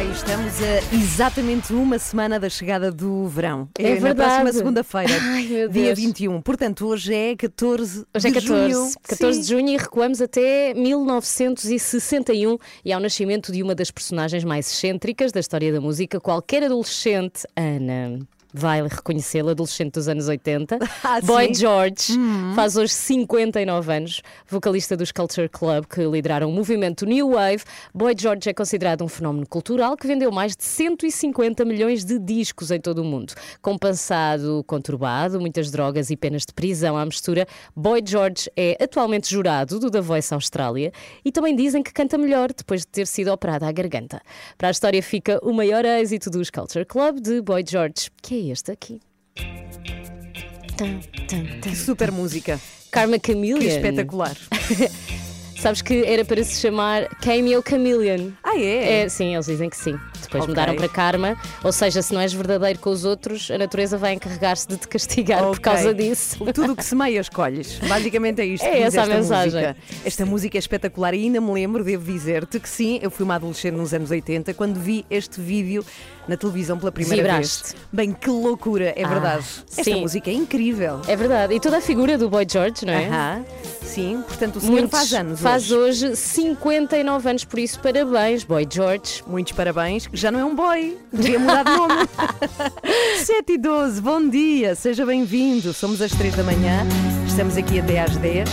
Bem, estamos a exatamente uma semana da chegada do verão. É na verdade. próxima segunda-feira, dia Deus. 21. Portanto, hoje é 14 Hoje é de 14, junho. 14 Sim. de junho e recuamos até 1961 e ao nascimento de uma das personagens mais excêntricas da história da música. Qualquer adolescente, Ana. Vai reconhecê-la, adolescente dos anos 80. Ah, Boy sim? George faz hoje 59 anos, vocalista dos Culture Club que lideraram o movimento New Wave. Boy George é considerado um fenómeno cultural que vendeu mais de 150 milhões de discos em todo o mundo. Com passado conturbado, muitas drogas e penas de prisão à mistura, Boy George é atualmente jurado do The Voice Austrália e também dizem que canta melhor depois de ter sido operado à garganta. Para a história fica o maior êxito dos Culture Club de Boy George, que é este aqui. Tum, tum, tum. Super música. Karma Que Chameleon. espetacular. Sabes que era para se chamar Cameo Chameleon. Ah, é? É, sim, eles dizem que sim. Depois Ok. mudaram para karma, ou seja, se não és verdadeiro com os outros, a natureza vai encarregar-se de te castigar por Ok. causa disso. Tudo o que semeia escolhes. Basicamente é isto. É que essa a mensagem. Música. Esta música é espetacular e ainda me lembro, devo dizer-te que sim, eu fui uma adolescente nos anos 80 quando vi este vídeo na televisão pela primeira Vibraste. vez. Bem, que loucura, é Ah, verdade. Esta sim. música é incrível. É verdade. E toda a figura do Boy George, não é? Aham. Sim, portanto o senhor Muitos- faz anos Faz hoje. hoje 59 anos, por isso parabéns, Boy George. Muitos parabéns. Já não é um boy, devia mudar de nome. 7 e 12, bom dia, seja bem-vindo. Somos às 3 da manhã, estamos aqui até às 10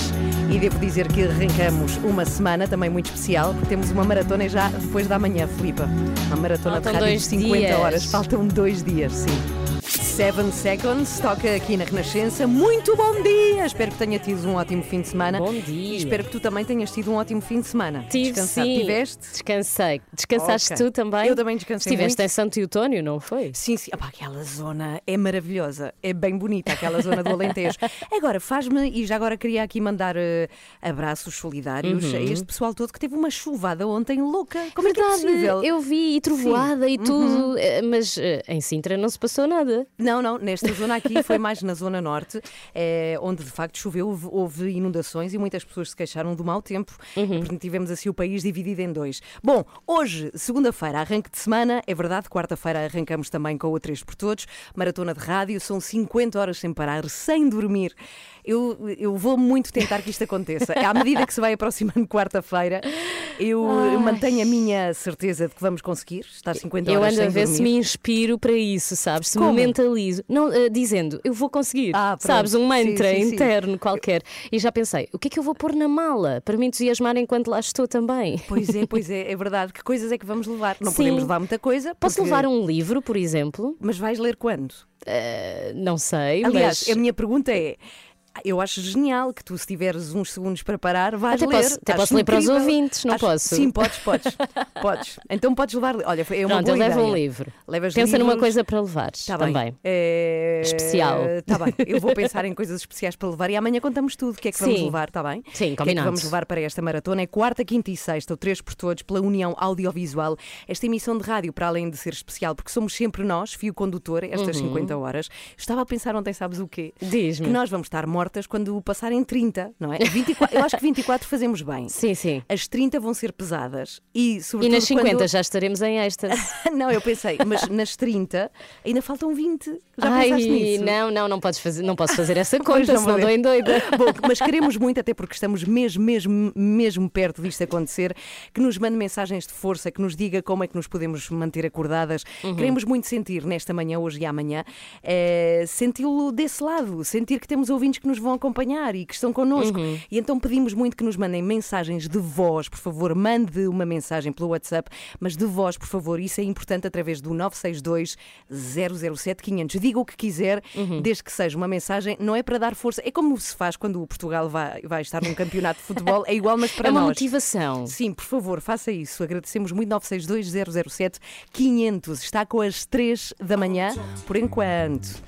e devo dizer que arrancamos uma semana também muito especial, porque temos uma maratona já depois da manhã, Filipa. Uma maratona Faltam de rádio de dois 50 dias. horas, faltam dois dias, sim. Seven Seconds, toca aqui na Renascença. Muito bom dia! Espero que tenha tido um ótimo fim de semana. Bom dia. E espero que tu também tenhas tido um ótimo fim de semana. Tive Descansado. sim. Tiveste? Descansei. Descansaste Ok. tu também? Eu também descansei Estiveste muito. em Santo Eutónio, não foi? Sim, sim. Epá, aquela zona é maravilhosa, é bem bonita, aquela zona do Alentejo. Agora, faz-me, e já agora queria aqui mandar eh, abraços solidários Uhum. a este pessoal todo que teve uma chuvada ontem louca. Como é que é possível? eu vi e trovoada e tudo, eh, mas eh, em Sintra não se passou nada. Não, não, nesta zona aqui foi mais na zona norte, eh, onde de facto choveu, houve, houve inundações e muitas pessoas se queixaram do mau tempo, porque tivemos assim o país dividido em dois. Bom, hoje, segunda-feira, arranque de semana, é verdade, quarta-feira arrancamos também com o Três por Todos, maratona de rádio, são 50 horas sem parar, sem dormir. Eu, eu vou muito tentar que isto aconteça. À medida que se vai aproximando quarta-feira, eu Ai. mantenho a minha certeza de que vamos conseguir estar 50 Eu horas ando a ver dormir. se me inspiro para isso, sabes? Se Como? me mentalizo. Não, eh, dizendo, eu vou conseguir. Ah, sabes? Um mantra Sim, sim, sim. interno qualquer. E já pensei, o que é que eu vou pôr na mala para me entusiasmar enquanto lá estou também? Pois é, pois é, é verdade. Que coisas é que vamos levar? Não Sim. podemos levar muita coisa. Posso porque- levar um livro, por exemplo? Mas vais ler quando? Eh, não sei, Aliás, mas. a minha pergunta é. Eu acho genial que tu, se tiveres uns segundos para parar, vais Até ler. posso- até Acho posso ler para os ouvintes, não Acho- posso? Sim, podes, podes. podes. Então podes levar. Olha, foi- é uma Pronto, eu boa levo ideia. um livro. Levas Pensa numa livros. coisa para levar Tá também. bem. É... Especial. Está bem. Eu vou pensar em coisas especiais para levar e amanhã contamos tudo. O que é que vamos Sim. levar, está bem? Sim, O que é que combinado. vamos levar para esta maratona? É quarta, quinta e sexta, o Três por Todos, pela União Audiovisual. Esta emissão de rádio, para além de ser especial, porque somos sempre nós, fio condutor, estas Uhum. 50 horas. Estava a pensar ontem, sabes o quê? Diz-me. Que nós vamos estar mortas quando passarem 30, não é? 24, eu acho que 24 fazemos bem. Sim, sim. As 30 vão ser pesadas e, E sobretudo, nas 50 quando... já estaremos em êxtase. Não, eu pensei, mas nas 30 ainda faltam 20. Já Ai, pensaste nisso? não, não, não, podes fazer, não posso fazer essa conta, não senão dou em doida. Bom, mas queremos muito, até porque estamos mesmo, mesmo, mesmo perto disto acontecer, que nos mande mensagens de força, que nos diga como é que nos podemos manter acordadas. Uhum. Queremos muito sentir nesta manhã, hoje e amanhã, eh, senti-lo desse lado, sentir que temos ouvintes que que nos vão acompanhar e que estão connosco. Uhum. E então pedimos muito que nos mandem mensagens de voz, por favor, mande uma mensagem pelo WhatsApp, mas de voz, por favor, isso é importante através do 962 007 500. Diga o que quiser, Uhum. desde que seja uma mensagem, não é para dar força, é como se faz quando o Portugal vai, vai estar num campeonato de futebol, é igual, mas para é uma nós. motivação. Sim, por favor, faça isso. Agradecemos muito 962 007 500. Está com as 3 da manhã, por enquanto.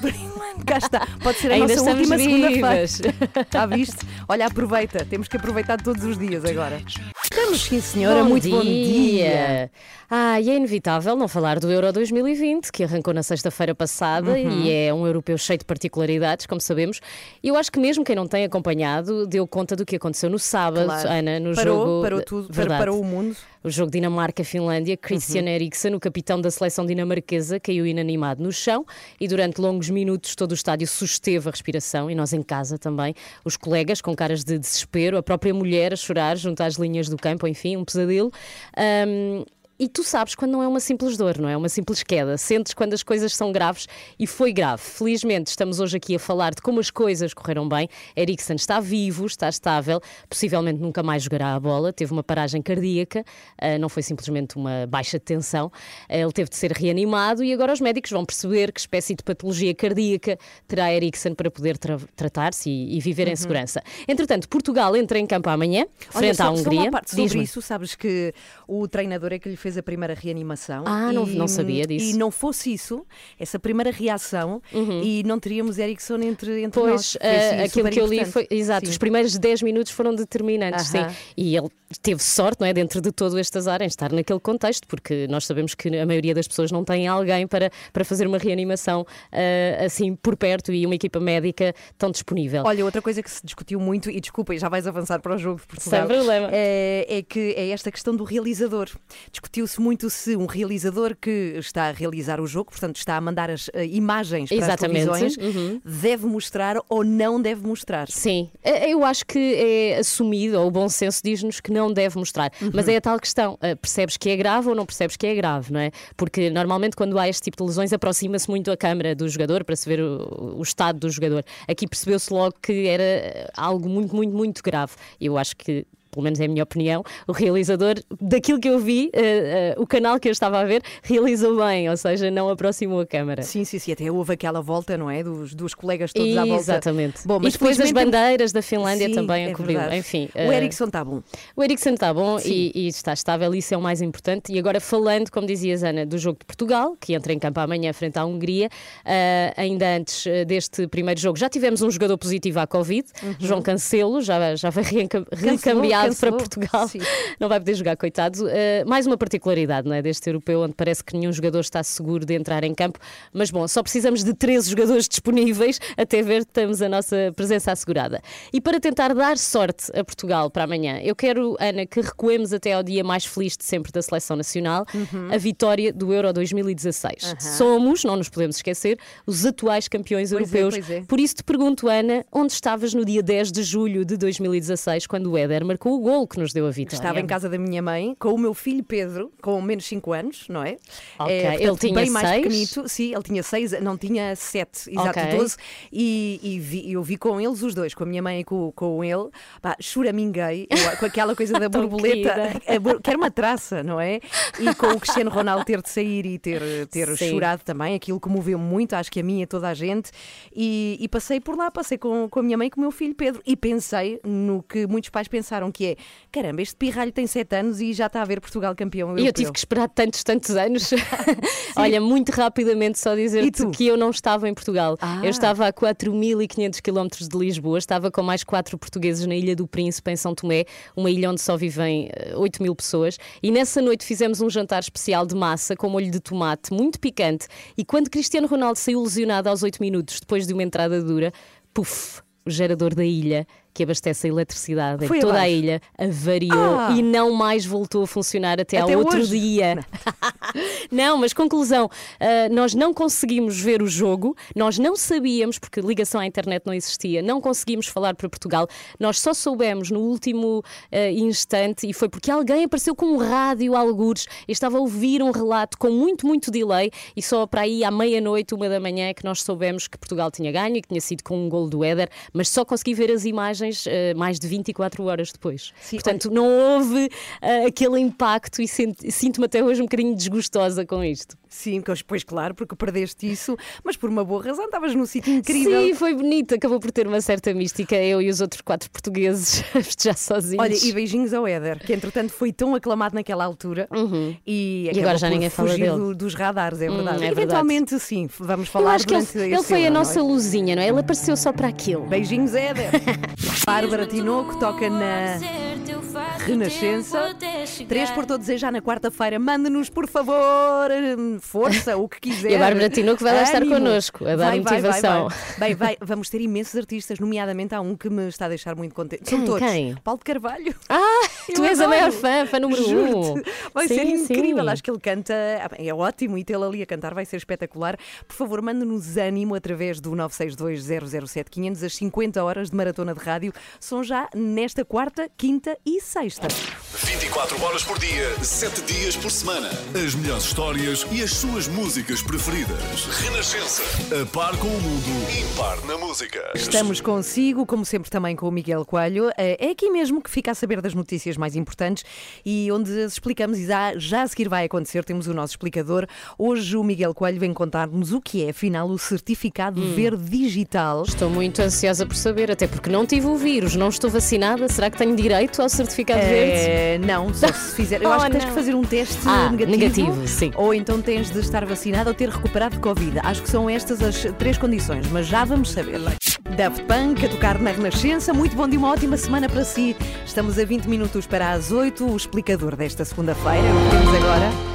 Por enquanto, cá está. Pode ser a Ah. Ainda nossa estamos última segunda-feira. vivas. Já viste? Olha, aproveita. Temos que aproveitar todos os dias agora. Estamos, sim, senhora. Bom muito bom dia. Ah, e é inevitável não falar do Euro 2020, que arrancou na sexta-feira passada Uhum. e é um europeu cheio de particularidades, como sabemos. E eu acho que mesmo quem não tem acompanhado deu conta do que aconteceu no sábado, Claro. Ana, no parou, jogo. parou tudo, Verdade. parou o mundo. O jogo Dinamarca-Finlândia, Christian Uhum. Eriksen, o capitão da seleção dinamarquesa, caiu inanimado no chão e durante longos minutos todo o estádio susteve a respiração e nós em casa também. Os colegas com caras de desespero, a própria mulher a chorar junto às linhas do campo, enfim, um pesadelo. Ahm, e tu sabes quando não é uma simples dor, não é uma simples queda. Sentes quando as coisas são graves e foi grave. Felizmente estamos hoje aqui a falar de como as coisas correram bem. Eriksen está vivo, está estável, possivelmente nunca mais jogará a bola. Teve uma paragem cardíaca, ah, não foi simplesmente uma baixa de tensão. Ah, Ele teve de ser reanimado e agora os médicos vão perceber que espécie de patologia cardíaca terá Eriksen para poder tra- tratar-se e, e viver em segurança. Entretanto, Portugal entra em campo amanhã, Uhum. Olha, frente só, à só Hungria. uma parte sobre isso, sabes que o treinador é que lhe fez a primeira reanimação. Ah, não- não sabia disso. E não fosse isso, essa primeira reação, e não teríamos Ericsson entre, entre Pois, nós. Foi, eh, assim, aquilo que eu li foi. Exato, Sim. os primeiros 10 minutos foram determinantes, sim. E ele teve sorte, não é? Dentro de todo este azar, em estar naquele contexto, porque nós sabemos que a maioria das pessoas não tem alguém para, para fazer uma reanimação eh, assim por perto e uma equipa médica tão disponível. Olha, outra coisa que se discutiu muito, e desculpa, já vais avançar para o jogo de Portugal. Sem problema. É, é que é esta questão do realizador. Discutiu-se muito se um realizador que está a realizar o jogo, portanto, está a mandar as eh, imagens para Exatamente. as televisões, Uhum. deve mostrar ou não deve mostrar. Sim, eu acho que é assumido, ou o bom senso diz-nos que não deve mostrar. Mas é a tal questão: eh, percebes que é grave ou não percebes que é grave, não é? Porque normalmente quando há este tipo de lesões aproxima-se muito a câmara do jogador para se ver o, o estado do jogador. Aqui percebeu-se logo que era eh, algo muito, muito, muito grave. Eu acho que. Pelo menos é a minha opinião, o realizador, daquilo que eu vi, eh, eh, o canal que eu estava a ver, realizou bem, ou seja, não aproximou a câmara. Sim, sim, sim. Até houve aquela volta, não é? Dos, dos colegas todos à volta. Exatamente. Bom, e mas depois as felizmente- bandeiras da Finlândia Sim, também é a cobriu. Enfim, O eh, Ericsson está bom. o Eriksen está bom e, e está estável, isso é o mais importante. E agora, falando, como dizias, Ana, do jogo de Portugal, que entra em campo amanhã frente à Hungria, ah, ainda antes deste primeiro jogo, já tivemos um jogador positivo à Covid, João Cancelo, já, já foi recambiado Uhum. cancelou. para Portugal, Sim. não vai poder jogar, coitado. Ah, mais uma particularidade não é, deste europeu, onde parece que nenhum jogador está seguro de entrar em campo. Mas bom, só precisamos de 13 jogadores disponíveis até ver que temos a nossa presença assegurada. E para tentar dar sorte a Portugal para amanhã, eu quero, Ana, que recuemos até ao dia mais feliz de sempre da seleção nacional, a vitória do Euro 2016. Somos, não nos podemos esquecer, os atuais campeões Pois é, europeus. pois é. Por isso te pergunto, Ana, onde estavas no dia 10 de julho de 2016, quando o Éder marcou o gol que nos deu a vitória? Estava em casa da minha mãe, com o meu filho Pedro, com menos 5 anos, não é? Ok, É, portanto, ele tinha bem mais seis? pequenito. Sim, ele tinha 6, não tinha 7, exato, Ok. 12. E, e vi- eu vi com eles os dois, com a minha mãe e com, com ele, pá, choraminguei, eu- com aquela coisa da borboleta, que era uma traça, não é? E com o Cristiano Ronaldo ter de sair e ter, ter Sim. chorado também, aquilo comoveu muito, acho que a mim e toda a gente. E, e passei por lá, passei com, com a minha mãe e com o meu filho Pedro. E pensei no que muitos pais pensaram, que é: caramba, este pirralho tem 7 anos e já está a ver Portugal campeão. E eu europeu." tive que esperar tantos, tantos anos. Olha, muito rapidamente só dizer-te que eu não estava em Portugal. Ah. Eu estava a 4.500 quilómetros de Lisboa, estava com mais quatro portugueses na Ilha do Príncipe, em São Tomé, uma ilha onde só vivem eh, 8 mil pessoas. E nessa noite fizemos um jantar especial de massa com molho de tomate, muito picante. E quando Cristiano Ronaldo saiu lesionado aos 8 minutos, depois de uma entrada dura, puf, o gerador da ilha que abastece a eletricidade Foi em toda a abaixo. ilha avariou Ah. e não mais voltou a funcionar até, Até ao outro hoje? dia. Não, mas conclusão, uh, nós não conseguimos ver o jogo, nós não sabíamos, porque ligação à internet não existia, não conseguimos falar para Portugal, nós só soubemos no último uh, instante e foi porque alguém apareceu com um rádio algures e estava a ouvir um relato com muito, muito delay e só para aí à meia-noite, uma da manhã, é que nós soubemos que Portugal tinha ganho e que tinha sido com um gol do Éder, mas só consegui ver as imagens uh, mais de 24 horas depois. Sim, Portanto, olha... não houve aquele impacto e sinto-me até hoje um bocadinho desgostosa com isto. Sim, pois claro, porque perdeste isso, mas por uma boa razão, estavas num sítio incrível. Sim, foi bonito, acabou por ter uma certa mística, eu e os outros quatro portugueses a festejar sozinhos. Olha, e beijinhos ao Éder, que entretanto foi tão aclamado naquela altura uhum. e, e agora já ninguém fala dele. Do, dos radares, é verdade. Hum, é Eventualmente verdade. sim, vamos falar eu acho que ele, ele foi a noite. nossa luzinha, não é? Ele apareceu só para aquilo. Beijinhos, Éder. Bárbara Tinoco toca na Renascença. Três por todos já na quarta-feira. Manda-nos, por favor, força, o que quiser. E a Bárbara Tinoco vai lá estar connosco, a dar vai, motivação. Vai, vai, Bem, vai, vamos ter imensos artistas, nomeadamente há um que me está a deixar muito contente. São todos. Quem? Paulo de Carvalho. Ah, Eu tu és adoro. a maior fã, fã número um. Vai sim, ser incrível. Sim. Acho que ele canta, é ótimo e tê-lo ali a cantar vai ser espetacular. Por favor, mande-nos ânimo através do 962 007 500. As 50 horas de maratona de rádio são já nesta quarta, quinta e sexta. 24 horas por dia, 7 dias por semana. As melhores histórias e as suas músicas preferidas. Renascença. A par com o mundo, impar na música. Estamos consigo, como sempre também com o Miguel Coelho. Eh, é aqui mesmo que fica a saber das notícias mais importantes e onde explicamos e já, já a seguir vai acontecer. Temos o nosso explicador. Hoje o Miguel Coelho vem contar-nos o que é, afinal, o certificado hum. verde digital. Estou muito ansiosa por saber, até porque não tive o vírus, não estou vacinada. Será que tenho direito certificado é... verde? Não, só se fizer. Eu oh, acho que tens que fazer um teste ah, negativo. negativo sim. Ou então tens de estar vacinado ou ter recuperado de Covid. Acho que são estas as três condições, mas já vamos saber. Daft Punk a tocar na Renascença. Muito bom dia, uma ótima semana para si. Estamos a 20 minutos para as 8. O explicador desta segunda-feira. Temos agora.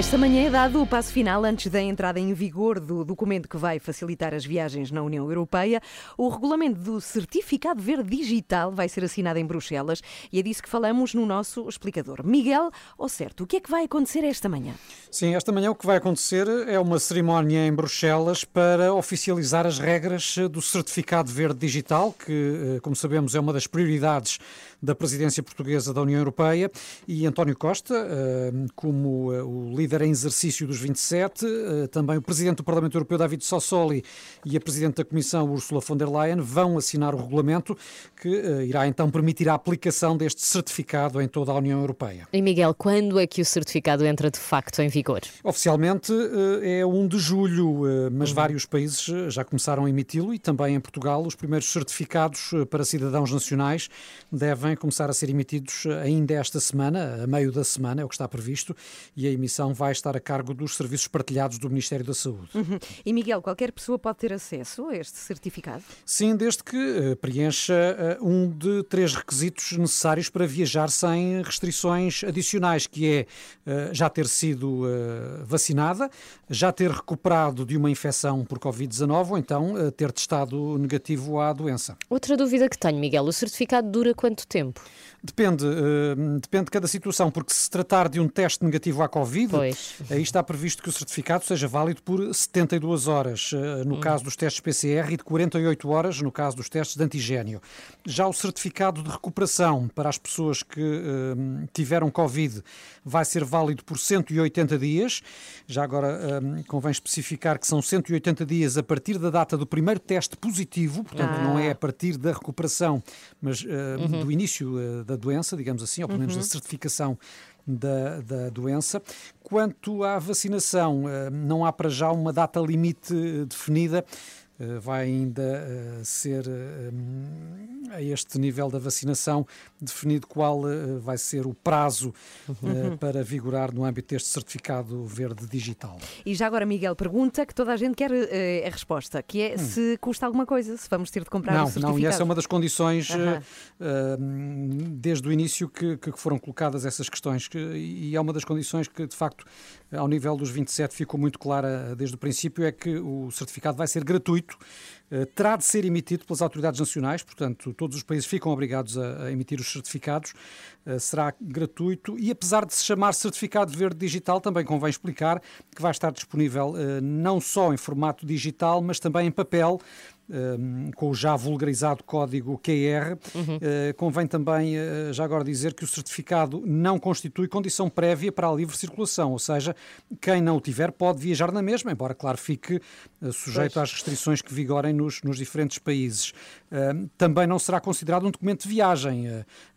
Esta manhã é dado o passo final antes da entrada em vigor do documento que vai facilitar as viagens na União Europeia. O regulamento do Certificado Verde Digital vai ser assinado em Bruxelas e é disso que falamos no nosso explicador. Miguel, ao certo, o que é que vai acontecer esta manhã? Sim, esta manhã o que vai acontecer é uma cerimónia em Bruxelas para oficializar as regras do Certificado Verde Digital, que, eh, como sabemos, é uma das prioridades da presidência portuguesa da União Europeia. E António Costa, eh, como eh, o líder em exercício dos 27, eh, também o Presidente do Parlamento Europeu, David Sassoli, e a Presidente da Comissão, Ursula von der Leyen, vão assinar o regulamento que irá então permitir a aplicação deste certificado em toda a União Europeia. E Miguel, quando é que o certificado entra de facto em vigor? Oficialmente é 1 de julho, mas uhum. vários países já começaram a emiti-lo e também em Portugal os primeiros certificados para cidadãos nacionais devem começar a ser emitidos ainda esta semana, a meio da semana, é o que está previsto, e a emissão vai estar a cargo dos serviços partilhados do Ministério da Saúde. Uhum. E Miguel, qualquer pessoa pode ter acesso a este certificado? Sim, desde que uh, preencha uh, um de três requisitos necessários para viajar sem restrições adicionais, que é uh, já ter sido vacinada, já ter recuperado de uma infecção por Covid-19 ou então ter testado negativo à doença. Outra dúvida que tenho, Miguel, o certificado dura quanto tempo? tempo? Depende, depende de cada situação, porque se tratar de um teste negativo à Covid, pois. Aí está previsto que o certificado seja válido por 72 horas, eh, no hum. caso dos testes PCR, e de 48 horas, no caso dos testes de antigênio. Já o certificado de recuperação para as pessoas que uh, tiveram Covid vai ser válido por 180 dias. Já agora uh, convém especificar que são 180 dias a partir da data do primeiro teste positivo, portanto ah. não é a partir da recuperação, mas uh, uhum. do início da doença, digamos assim, ou pelo menos uhum. da certificação da, da doença. Quanto à vacinação, eh, não há para já uma data limite definida. Eh, vai ainda eh, ser a este nível da vacinação definido qual vai ser o prazo uhum. para vigorar no âmbito deste certificado verde digital. E já agora, Miguel, pergunta que toda a gente quer a resposta, que é hum. se custa alguma coisa, se vamos ter de comprar não, o certificado. Não, e essa é uma das condições uhum. desde o início que, que, foram colocadas essas questões que, e é uma das condições que, de facto, ao nível dos 27 ficou muito clara desde o princípio, é que o certificado vai ser gratuito terá de ser emitido pelas autoridades nacionais, portanto, todos os países ficam obrigados a, emitir os certificados. será gratuito e, apesar de se chamar certificado verde digital, também convém explicar que vai estar disponível não só em formato digital, mas também em papel Ehm, com o já vulgarizado código QR. Uhum. Uh, convém também, uh, já agora, dizer que o certificado não constitui condição prévia para a livre circulação, ou seja, quem não o tiver pode viajar na mesma, embora, claro, fique uh, sujeito pois. às restrições que vigorem nos, nos diferentes países. Ehm, também não será considerado um documento de viagem.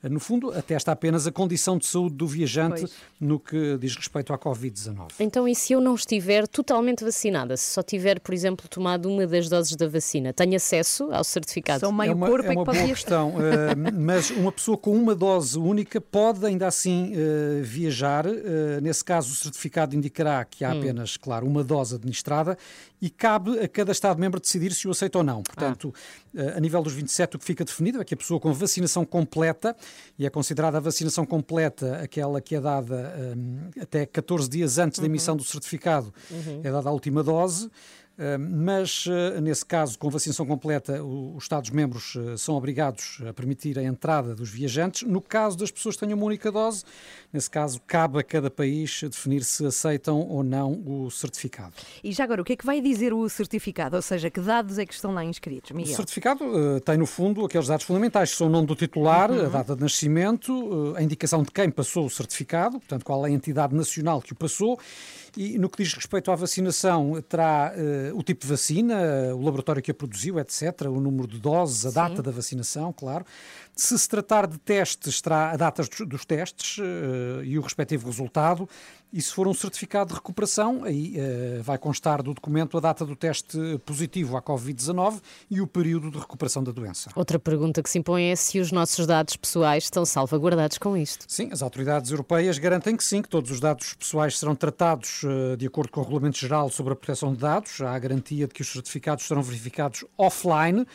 no fundo, atesta apenas a condição de saúde do viajante pois. no que diz respeito à Covid-19. Então, e se eu não estiver totalmente vacinada, se só tiver, por exemplo, tomado uma das doses da vacina, tem acesso ao certificado? São meio é uma, corpo é uma boa questão, uh, mas uma pessoa com uma dose única pode ainda assim uh, viajar. Uh, nesse caso, o certificado indicará que há hum. apenas, claro, uma dose administrada e cabe a cada Estado-membro decidir se o aceita ou não. Portanto, ah. a nível dos 27, o que fica definido é que a pessoa com vacinação completa, e é considerada a vacinação completa aquela que é dada um, até 14 dias antes uhum. da emissão do certificado, uhum. é dada a última dose. Mas, eh, nesse caso, com vacinação completa, os Estados-membros eh, são obrigados a permitir a entrada dos viajantes. No caso das pessoas que tenham uma única dose, nesse caso, cabe a cada país definir se aceitam ou não o certificado. E já agora, o que é que vai dizer o certificado? Ou seja, que dados é que estão lá inscritos, Miguel? O certificado uh, tem, no fundo, aqueles dados fundamentais, que são o nome do titular, uhum. a data de nascimento, a indicação de quem passou o certificado, portanto, qual é a entidade nacional que o passou, e no que diz respeito à vacinação, terá uh, o tipo de vacina, o laboratório que a produziu, etc., o número de doses, a Sim. data da vacinação, claro. Se se tratar de testes, terá a data dos, dos testes uh, e o respectivo resultado. E se for um certificado de recuperação, aí uh, vai constar do documento a data do teste positivo à Covid-19 e o período de recuperação da doença. Outra pergunta que se impõe é se os nossos dados pessoais estão salvaguardados com isto. Sim, as autoridades europeias garantem que sim, que todos os dados pessoais serão tratados uh, de acordo com o Regulamento Geral sobre a Proteção de Dados. Há a garantia de que os certificados serão verificados offline.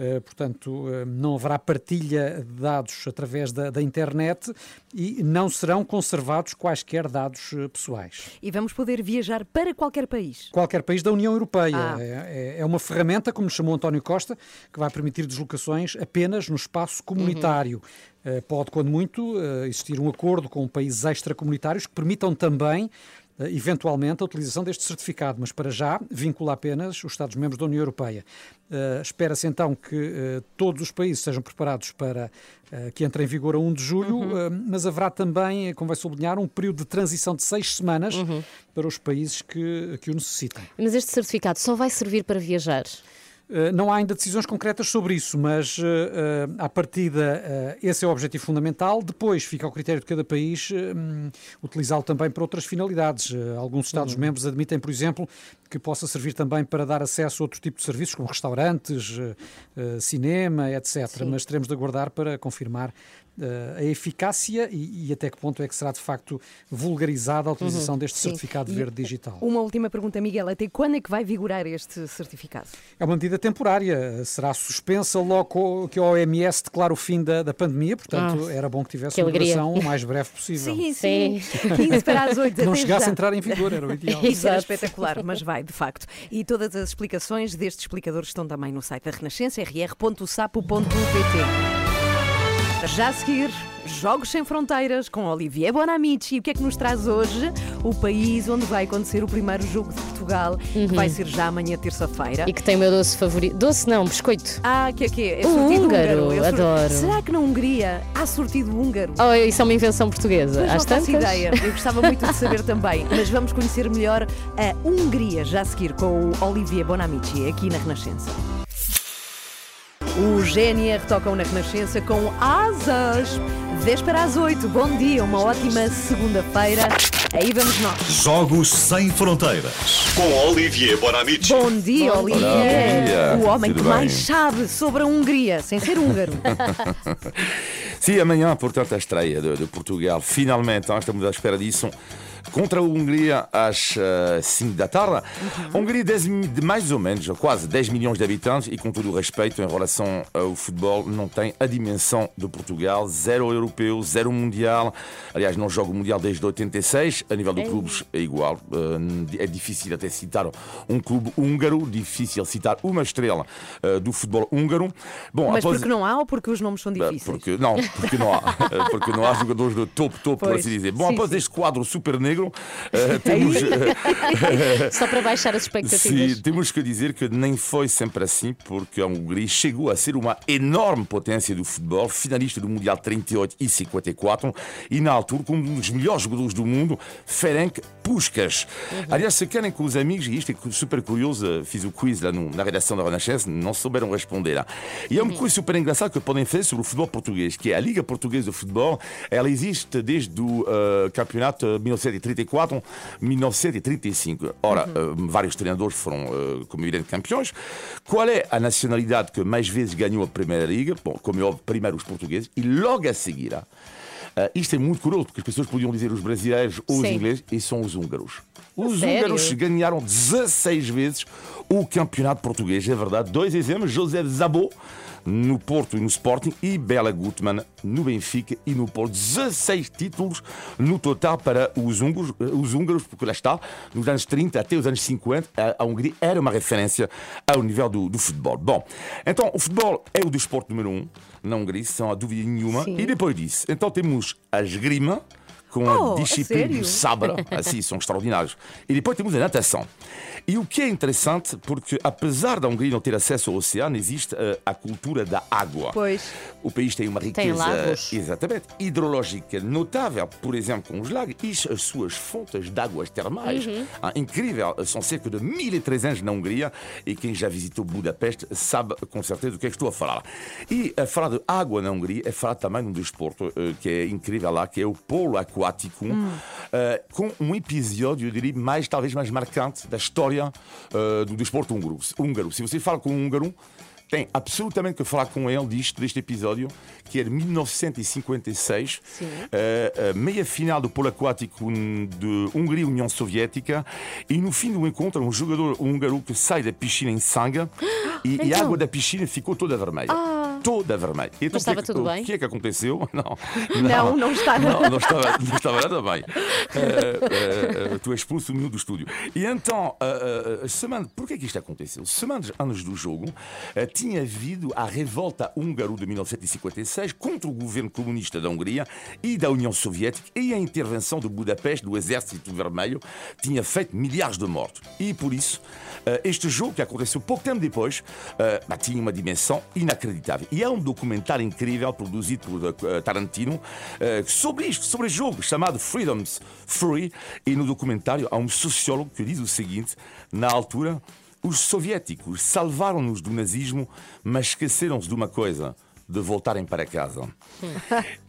Eh, portanto, eh, não haverá partilha de dados através da, da, internet e não serão conservados quaisquer dados eh, pessoais. E vamos poder viajar para qualquer país? Qualquer país da União Europeia. Ah. É, é, é uma ferramenta, como chamou António Costa, que vai permitir deslocações apenas no espaço comunitário. Uhum. Pode, quando muito, existir um acordo com países extracomunitários que permitam também eventualmente a utilização deste certificado, mas para já vincula apenas os Estados-membros da União Europeia. Uh, Espera-se então que uh, todos os países sejam preparados para uh, que entre em vigor a 1 de julho, uhum. mas haverá também, como vai sublinhar, um período de transição de seis semanas uhum. para os países que, que o necessitem. Mas este certificado só vai servir para viajar? Eh, não há ainda decisões concretas sobre isso, mas uh, à partida esse é o objetivo fundamental. Depois fica ao critério de cada país utilizá-lo também para outras finalidades. alguns Estados-membros uhum. admitem, por exemplo, que possa servir também para dar acesso a outro tipo de serviços, como restaurantes, cinema, etc. Sim. Mas teremos de aguardar para confirmar a eficácia e, e, até que ponto é que será de facto vulgarizada a utilização uhum, deste sim. certificado verde digital. Uma última pergunta, Miguel, até quando é que vai vigorar este certificado? É uma medida temporária, será suspensa logo que a OMS declara o fim da, da pandemia, portanto ah, era bom que tivesse que uma duração o mais breve possível. Sim, sim. 15 para as 8 Não chegasse já. a entrar em vigor, era o ideal. Isso era espetacular, mas vai, de facto. E todas as explicações destes explicadores estão também no site da Renascença, rr.sapo.pt. Já a seguir, Jogos Sem Fronteiras com Olivier Bonamici. O que é que nos traz hoje? O país onde vai acontecer o primeiro jogo de Portugal, uhum. que vai ser já amanhã, terça-feira. E que tem o meu doce favorito. Doce não, biscoito. Ah, que é que é? é o húngaro, húngaro. É adoro. Será que na Hungria há sortido húngaro? Oh, isso é uma invenção portuguesa. Mas não faço ideia. Eu gostava muito de saber também. Mas vamos conhecer melhor a Hungria já a seguir com o Olivier Bonamici, aqui na Renascença. O GNR tocam na Renascença com asas. 10 para as 8. Bom dia, uma ótima segunda-feira. Aí vamos nós. Jogos Sem Fronteiras. Com Olivier Bonamici. Bom dia, Bom Olivier. Dia. O homem Tudo que bem? mais sabe sobre a Hungria, sem ser húngaro. Sim, amanhã, portanto, a estreia de, de Portugal. Finalmente, nós estamos à espera disso contra a Hungria às 5 uh, da tarde. Uhum. Hungria, 10, de mais ou menos, quase 10 milhões de habitantes, e com todo o respeito em relação ao futebol, não tem a dimensão de Portugal. Zero europeu, zero mundial. Aliás, não joga o mundial desde 86. A nível de clubes é igual. Uh, é difícil até citar um clube húngaro, difícil citar uma estrela uh, do futebol húngaro. Bom, Mas após... porque não há ou porque os nomes são difíceis? Porque, não, porque não há. porque não há jogadores de topo, topo, por assim dizer. Bom, sim, após sim. este quadro super negro, uh, temos. Só para baixar as expectativas. Sim, temos que dizer que nem foi sempre assim, porque a Hungria chegou a ser uma enorme potência do futebol, finalista do Mundial 38 e 54, e na altura, como um dos melhores jogadores do mundo, Ferenc Puskas. Uhum. Aliás, se querem com os amigos, e isto é super curioso, fiz o quiz lá no, na redação da Renascença, não souberam responder. E é uma uhum. coisa super engraçada que podem fazer sobre o futebol português, que é a Liga Portuguesa de Futebol, ela existe desde o uh, campeonato 1934, 1935. Ora, uhum. uh, vários treinadores foram, uh, como evidente, campeões. Qual é a nacionalidade que mais vezes ganhou a Primeira Liga? Bom, como é óbvio, primeiro os portugueses, e logo a seguir. Uh, isto é muito curioso, porque as pessoas podiam dizer os brasileiros ou os ingleses, e são os húngaros. Os Sério? húngaros ganharam 16 vezes o campeonato português, é verdade. Dois exemplos: José Zabot no Porto e no Sporting e Bela Gutmann no Benfica e no Porto. 16 títulos no total para os húngaros, os húngaros porque lá está, nos anos 30 até os anos 50, a, Hungria era uma referência ao nível do, do, futebol. Bom, então o futebol é o desporto número um na Hungria, sem dúvida nenhuma. Sim. E depois disso, então temos a esgrima com oh, a disciplina do sabre, assim, são extraordinários. E depois temos a natação. E o que é interessante, porque apesar da Hungria não ter acesso ao oceano, existe a, eh, a cultura da água. Pois. O país tem uma riqueza tem exatamente, hidrológica notável, por exemplo, com os lagos e as suas fontes de águas termais. Uhum. Ah, incrível, são cerca de 1300 na Hungria e quem já visitou Budapeste sabe com certeza do que é que estou a falar. E a falar de água na Hungria é falar também de um desporto uh, que é incrível lá, que é o polo aquático, hum. com um episódio, eu diria, mais, talvez mais marcante da história história uh, do desporto húngaro. húngaro. Se você fala com um húngaro, tem absolutamente que falar com ele disto, deste episódio, que é de 1956, uh, a meia final do polo aquático de Hungria-União Soviética, e no fim do encontro, um jogador húngaro que sai da piscina em sangue e, então... e a água da piscina ficou toda vermelha. Ah toda vermelha. Então, Mas estava que, tudo bem? O que é que aconteceu? Não, não, não, não estava. Não, não, estava, não estava nada bem. Uh, uh, uh, tu és expulso do estúdio. E então, uh, semana, por que é que isto aconteceu? Semanas antes do jogo, tinha havido a revolta húngaro de 1956 contra o governo comunista da Hungria e da União Soviética e a intervenção de Budapeste do Exército Vermelho tinha feito milhares de mortos. E por isso, este jogo, que aconteceu pouco tempo depois, tinha uma dimensão inacreditável. E é um documentário incrível produzido por uh, Tarantino sobre isto, sobre o jogo, chamado Freedoms Free. E no documentário há um sociólogo que diz o seguinte: na altura, os soviéticos salvaram-nos do nazismo, mas esqueceram-se de uma coisa de voltarem para casa.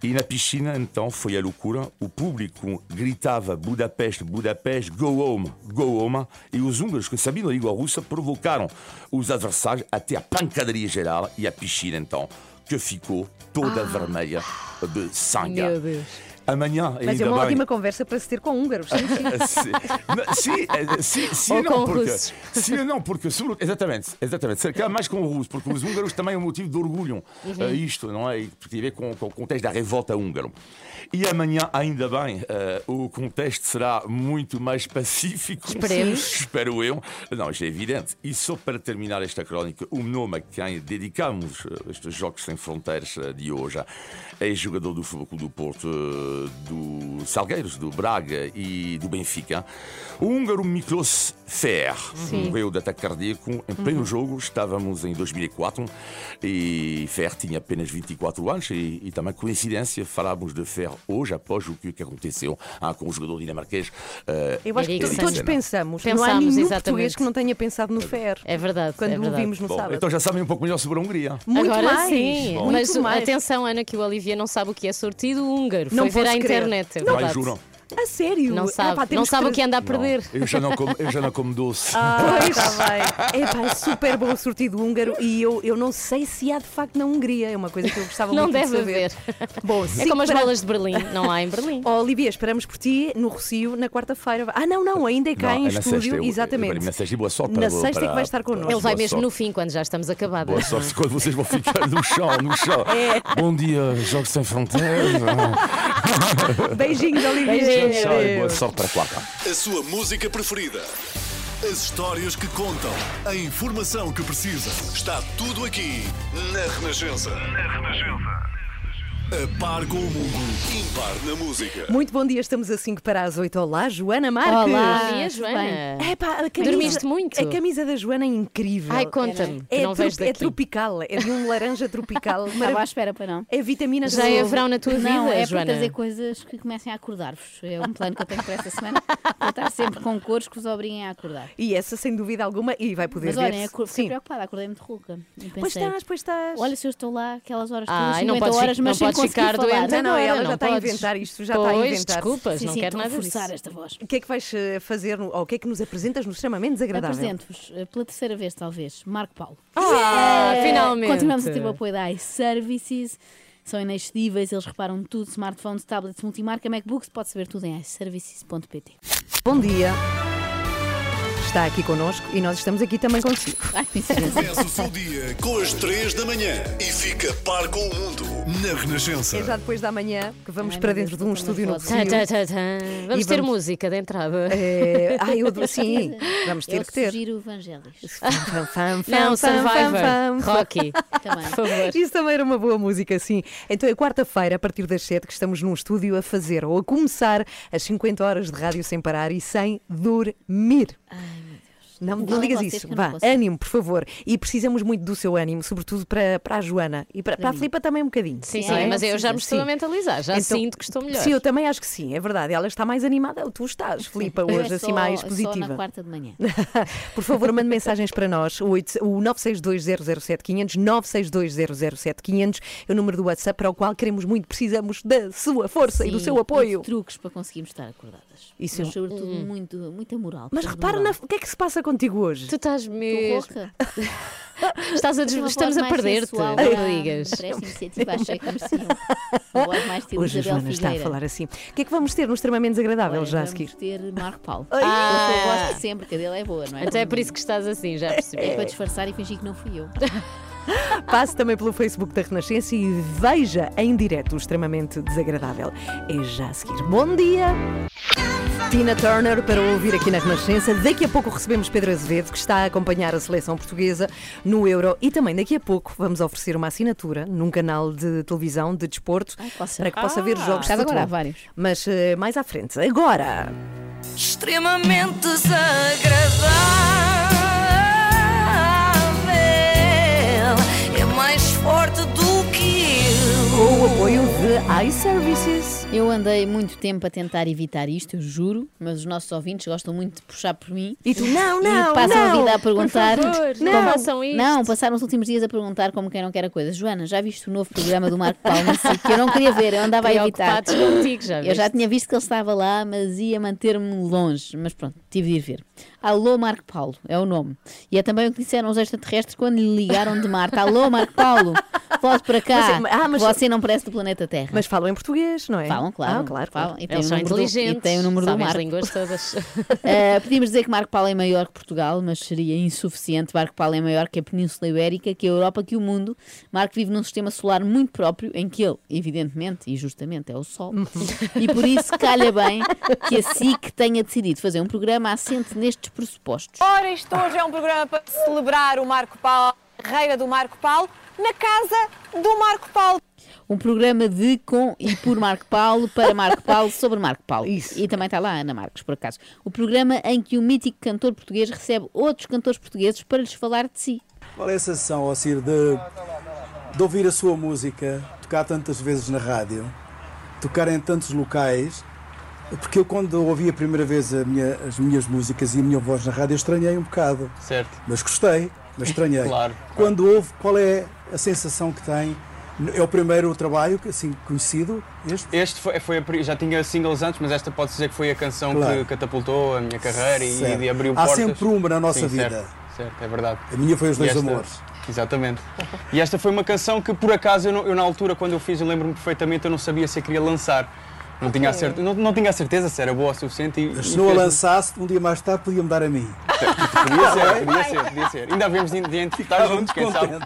e na piscina, então, foi a loucura. O público gritava Budapeste, Budapeste, go home, go home. E os húngaros que sabiam a língua russa provocaram os adversários até a pancadaria geral e a piscina, então, que ficou toda ah. vermelha de sangue. Meu Deus. Amanhã Mas é uma bem. ótima conversa para se ter com húngaros. Sim, sim. sim, eh, sim, sim Ou não, com porque, russos. sim, não, porque exatamente, exatamente. Se mais com o russo, porque os húngaros também é um motivo de orgulho uhum. uh, isto, não é? Porque tem a ver com, com o contexto da revolta húngaro. E amanhã, ainda bem, uh, o contexto será muito mais pacífico. Esperemos. Espero eu. Não, isto é evidente. E só para terminar esta crónica, o nome a quem dedicamos estes Jogos Sem Fronteiras de hoje é jogador do Futebol Clube do Porto do Salgueiros, do Braga e do Benfica, o húngaro Miklos Fer morreu de ataque cardíaco em pleno uhum. jogo. Estávamos em 2004 e Fer tinha apenas 24 anos e, e também coincidência falávamos de Fer hoje após o que, aconteceu ah, com o jogador dinamarquês. Uh, Eu acho que todos pensamos. Pensamos, não há nenhum exatamente. português que não tenha pensado no Fer. É verdade. Quando é o vimos no Bom, sábado. Então já sabem um pouco melhor sobre a Hungria. Muito Agora mais. sim. Bom. Mas mais. atenção, Ana, que o Olivia não sabe o que é sortido húngaro. Não Foi ver à internet. É juram. A sério? Não sabe, Epá, não sabe que o que anda a Não, perder. eu, já não como, eu já não como doce. Ah, está bem. É pá, é super bom o sortido húngaro e eu, eu não sei se há de facto na Hungria. É uma coisa que eu gostava Não muito deve de saber. haver. Bom, É como as para- bolas de Berlim, não há em Berlim. Oh, Olivia, esperamos por ti no Rocio na quarta-feira. Ah, não, não, ainda é cá Não, em é estúdio. sexta, eu- Exatamente. eu- na sexta e boa sorte Na para- sexta é que para- vai estar connosco. Ele vai mesmo sorte. no fim, quando já estamos acabadas. Boa sorte quando vocês vão ficar no chão, no chão. É. Bom dia, Jogos Sem Fronteiras. Beijinhos, Olivia. Beijinhos. Tchau e boa Adeus. sorte para quarta. A sua música preferida. As histórias que contam. A informação que precisa. Está tudo aqui na Renascença. Na Renascença. A par com o mundo. Impar na música. Muito bom dia, estamos a 5 para as 8. Olá, Joana Marques. Olá, Bom dia, Joana. É pá, a camisa, Dormiste muito? A camisa da Joana é incrível. Ai, conta-me, que É, não vejo é daqui. tropical, é de um laranja tropical. Estava à espera para não. É vitaminas Já é verão na tua Não, vida, é Joana. para trazer coisas que comecem a acordar-vos. É um plano que eu tenho para esta semana. Vou estar sempre com cores que vos obriguem a acordar. E essa, sem dúvida alguma, e vai poder Mas ver. olhem, acor- fiquei Sim. preocupada, acordei muito rouca. E pensei, Pois estás, pois estás. olha se eu estou lá aquelas horas todas, Ai, não 50 podes, fi- horas, não mas sem podes ficar falar. doente Não, não, agora, ela já não está a inventar isto, já está a Pois, inventar. desculpas, Sim, não sim, quero nada disso. forçar esta voz. O que é que vais eh, fazer, ou o que é que nos apresentas no extremamente desagradável? Apresento-vos, eh, pela terceira vez talvez, Marco Paulo. Ah, finalmente. Continuamos a ter o apoio da iServices. São inexcedíveis, eles reparam tudo, smartphones, tablets, multimarca, MacBooks, pode saber tudo em iServices.pt. Bom dia. Está aqui connosco e nós estamos aqui também consigo. Ai. Começa o seu dia com as 3 da manhã e fica par com o mundo na Renascença. É já depois da manhã que vamos Ai, para dentro de um estúdio no. Tá, tá, tá, tá. Vamos E ter vamos- música de entrada. É, ai, eu, sim, vamos ter Eu que ter. sugiro Evangelis. Fam, fam, fam, Não, Survivor. Rocky, Também. por favor. Isso também era uma boa música, sim. Então é quarta-feira, a partir das 7, que estamos num estúdio a fazer ou a começar as 50 horas de rádio sem parar e sem dormir. Não, não Falem digas isso. Vá, ânimo, por favor. E precisamos muito do seu ânimo, sobretudo para, para a Joana e para, para a. Filipa também um bocadinho. Sim, Sim, sim, é, mas eu já me estou a sim. mentalizar, já Então- sinto que estou melhor. Sim, eu também acho que sim, é verdade. Ela está mais animada, tu estás, Filipa, hoje é assim só- mais Só positiva. na quarta de manhã. Por favor, mande mensagens para nós. O, 8 o 962007500, 962007500 é o número do WhatsApp para o qual queremos muito, precisamos da sua força e do Sim, seu apoio. truques para conseguirmos estar acordadas. Isso é Mas, um- sobretudo, muito, muita moral. Mas repara, na- moral. o que é que se passa contigo hoje? Tu estás mesmo. Estás a des- Estamos a perder-te, não me digas. Para esta iniciativa achei que mereciam. Uma voz mais estilo Hoje a Joana está a falar assim. O que é que vamos ter no extremamente desagradável Olha, já a vamos ter Marco Paulo. Ai. Com a sua Ah. voz de sempre, que a dele é boa, não é? Até é por isso que estás assim, já percebi. É para disfarçar e fingir que não fui eu. Passe também pelo Facebook da Renascença e veja em direto o extremamente desagradável. É já a seguir. Bom dia! Tina Turner para ouvir aqui na Renascença. Daqui a pouco recebemos Pedro Azevedo, que está a acompanhar a seleção portuguesa no Euro. E também daqui a pouco vamos oferecer uma assinatura num canal de televisão de desporto Ai, para que possa ver Ah, jogos de agora há vários. Mas eh, mais à frente. Agora. extremamente desagradável. É mais forte do que eu. Com o apoio de iServices. Eu andei muito tempo a tentar evitar isto, eu juro, mas os nossos ouvintes gostam muito de puxar por mim. E tu, não, não, e passam não. a vida a perguntar. Por favor, não façam isto. Não, passaram os últimos dias a perguntar como quem não quer a coisa. Joana, já viste o novo programa do Marco sei, que eu não queria ver, eu andava a evitar. Preocupados contigo, já Eu já viste? tinha visto que ele estava lá, mas ia manter-me longe. Mas pronto, tive de ir ver. Alô Marco Paulo, é o nome. E é também o que disseram os extraterrestres quando lhe ligaram de Marte. Alô Marco Paulo, volte para cá. Mas, ah, mas- Você não parece do planeta Terra. Mas falam em português, não é? Falam, claro. Ah, claro, falam. claro. E tem Eles o são número do- inteligentes, e tem o número do sabem as Marco. línguas todas. Uh, podíamos dizer que Marco Paulo é maior que Portugal, mas seria insuficiente. Marco Paulo é maior que a Península Ibérica, que a Europa, que o mundo. Marco vive num sistema solar muito próprio, em que ele, evidentemente e justamente, é o Sol. E por isso calha bem que a SIC tenha decidido fazer um programa assente nestes pressupostos. Ora, isto hoje é um programa para celebrar o Marco Paulo, a carreira do Marco Paulo, na casa do Marco Paulo. Um programa de, com e por Marco Paulo, para Marco Paulo, sobre Marco Paulo. Isso. E também está lá a Ana Marcos, por acaso. O programa em que o mítico cantor português recebe outros cantores portugueses para lhes falar de si. Qual é a sensação, Ocir, de, de ouvir a sua música, tocar tantas vezes na rádio, tocar em tantos locais? Porque eu, quando ouvi a primeira vez a minha- as minhas músicas e a minha voz na rádio, eu estranhei um bocado. Certo. Mas gostei, mas estranhei. Claro. Quando ouve, qual é a sensação que tem É o primeiro trabalho assim conhecido, este? Este foi, foi a- já tinha singles antes, mas esta pode dizer que foi a canção Claro. que catapultou a minha carreira e, Certo. e abriu Há portas. sempre uma na nossa Sim, vida. Certo, certo, é verdade. A minha foi Os Dois esta- Amores. Exatamente. E esta foi uma canção que, por acaso, eu, não- eu na altura, quando eu fiz, eu lembro-me perfeitamente, eu não sabia se eu queria lançar. Não, tinha a certeza, não, não tinha a certeza se era boa o suficiente. E, Mas se não a lançasse, um dia mais tarde podia-me dar a mim. Podia ser, podia ser, podia ser. Ainda havemos de de identificar juntos, muito quem sabe.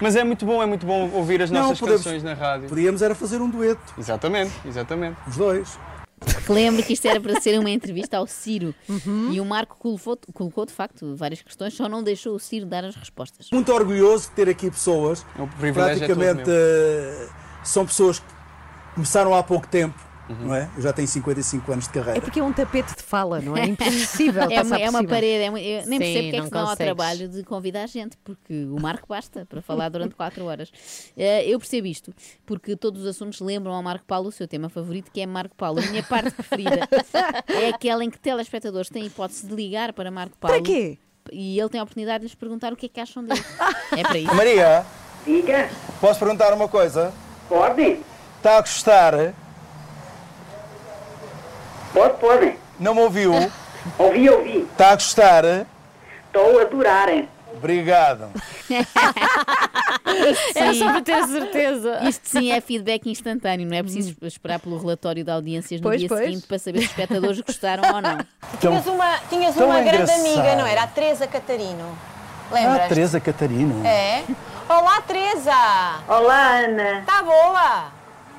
Mas é muito bom, é muito bom ouvir as Não, nossas podemos- canções na rádio. Podíamos era fazer um dueto, Exatamente, exatamente. os dois. Relembro que isto era para ser uma entrevista ao Ciro. E o Marco colocou, colocou, de facto, várias questões, só não deixou o Ciro dar as respostas. Muito orgulhoso de ter aqui pessoas. O privilégio é praticamente meu. eh, são pessoas que começaram há pouco tempo, Uhum. não é? Eu já tenho 55 anos de carreira. É porque é um tapete de fala, não é? Impossível. É uma, é uma parede, é uma- eu nem Sim, percebo porque é não que ao consegues. trabalho de convidar gente, porque o Marco basta para falar durante 4 horas. Eh, eu percebo isto, porque todos os assuntos lembram ao Marco Paulo o seu tema favorito, que é Marco Paulo. A minha parte preferida é aquela em que telespectadores têm a hipótese de ligar para Marco Paulo. Para quê? E ele tem a oportunidade de lhes perguntar o que é que acham dele. É para isso. Maria, Diga, posso perguntar uma coisa? pode? Está a gostar? Pode, pode. Não me ouviu? Ouvi, ouvi. Está a gostar? Estou a adorar. Obrigado. Sim. só para ter certeza. Isto sim é feedback instantâneo, não é preciso esperar pelo relatório de audiências no Pois, dia pois. seguinte para saber se os espectadores gostaram ou não. Tinhas uma, tinhas uma grande engraçado. amiga, não era? A Teresa Catarino. Ah, Lembras? Teresa Catarino. É? Olá, Teresa! Olá, Ana. Está boa?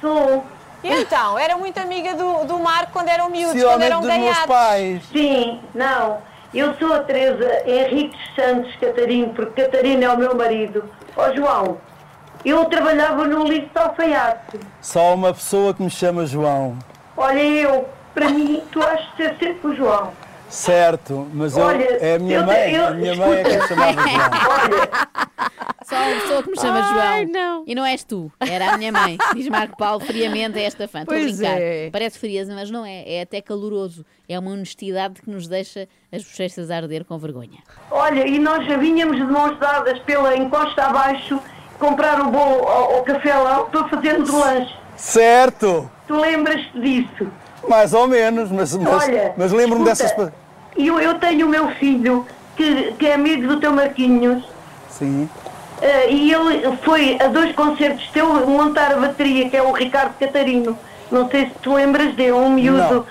Sou. E então, era muito amiga do, do Marco quando eram miúdos, quando eram dos meus ganhados. pais. Sim, não. Eu sou a Teresa Henriques Santos Catarino, porque Catarino é o meu marido. Ó João, eu trabalhava no Listo de Alfaiate. Só uma pessoa que me chama João. Olha, eu, para mim, tu has de ser sempre o João. Certo, mas eu, Olha, é a minha eu mãe. eu- a minha mãe é que me chamava João. Olha, Só uma pessoa que me chama João. Ai, não. E não és tu, era a minha mãe. Diz Marco Paulo friamente a esta fã. Estou a brincar. é. Parece frieza, mas não é. É até caloroso. É uma honestidade que nos deixa as bochechas a arder com vergonha. olha, e nós já vinhamos de mãos dadas pela encosta abaixo comprar o bolo ao, ao café lá para fazermos o lanche. Certo, Tu lembras-te disso? Mais ou menos, mas, mas, Olha, mas lembro-me dessas. Eu, eu tenho o meu filho, que, que é amigo do teu Marquinhos, Sim. eh, e ele foi a dois concertos teu montar a bateria, que é o Ricardo Catarino. Não sei se tu lembras dele, um miúdo. Não,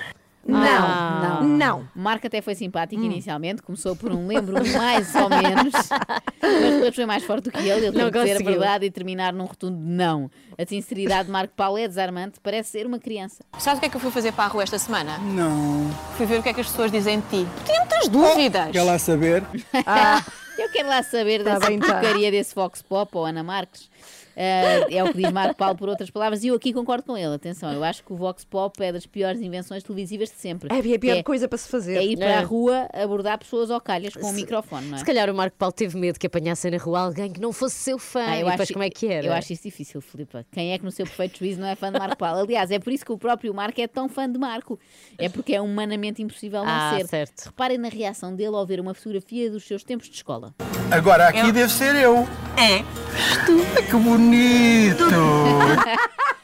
Ah. não. O Marco até foi simpático inicialmente, começou por um lembro mais ou menos, mas depois foi mais forte do que ele. Ele Não teve que dizer a verdade e terminar num rotundo não. A sinceridade de Marco Paulo é desarmante, parece ser uma criança. Sabes o que é que eu fui fazer para a rua esta semana? Não. Fui ver o que é que as pessoas dizem de ti. Tinha muitas dúvidas. Quer lá saber? Eu quero lá saber Tá dessa bem, tá. porcaria desse Fox Pop ou Ana Marques. Ah, é o que diz Marco Paulo por outras palavras e eu aqui concordo com ele. Atenção, eu acho que o Vox Pop é das piores invenções televisivas de sempre. É a pior é, coisa para se fazer. é ir para É. a rua abordar pessoas ao calhas com um microfone, não é? Se calhar o Marco Paulo teve medo que apanhassem na rua alguém que não fosse seu fã. Ah, e depois como é que era? Eu acho isso difícil, Filipa. Quem é que no seu perfeito juízo não é fã de Marco Paulo? Aliás, é por isso que o próprio Marco é tão fã de Marco. É porque é humanamente impossível não Ah, ser. certo. Reparem na reação dele ao ver uma fotografia dos seus tempos de escola. Agora aqui deve ser eu. É. Que bonito!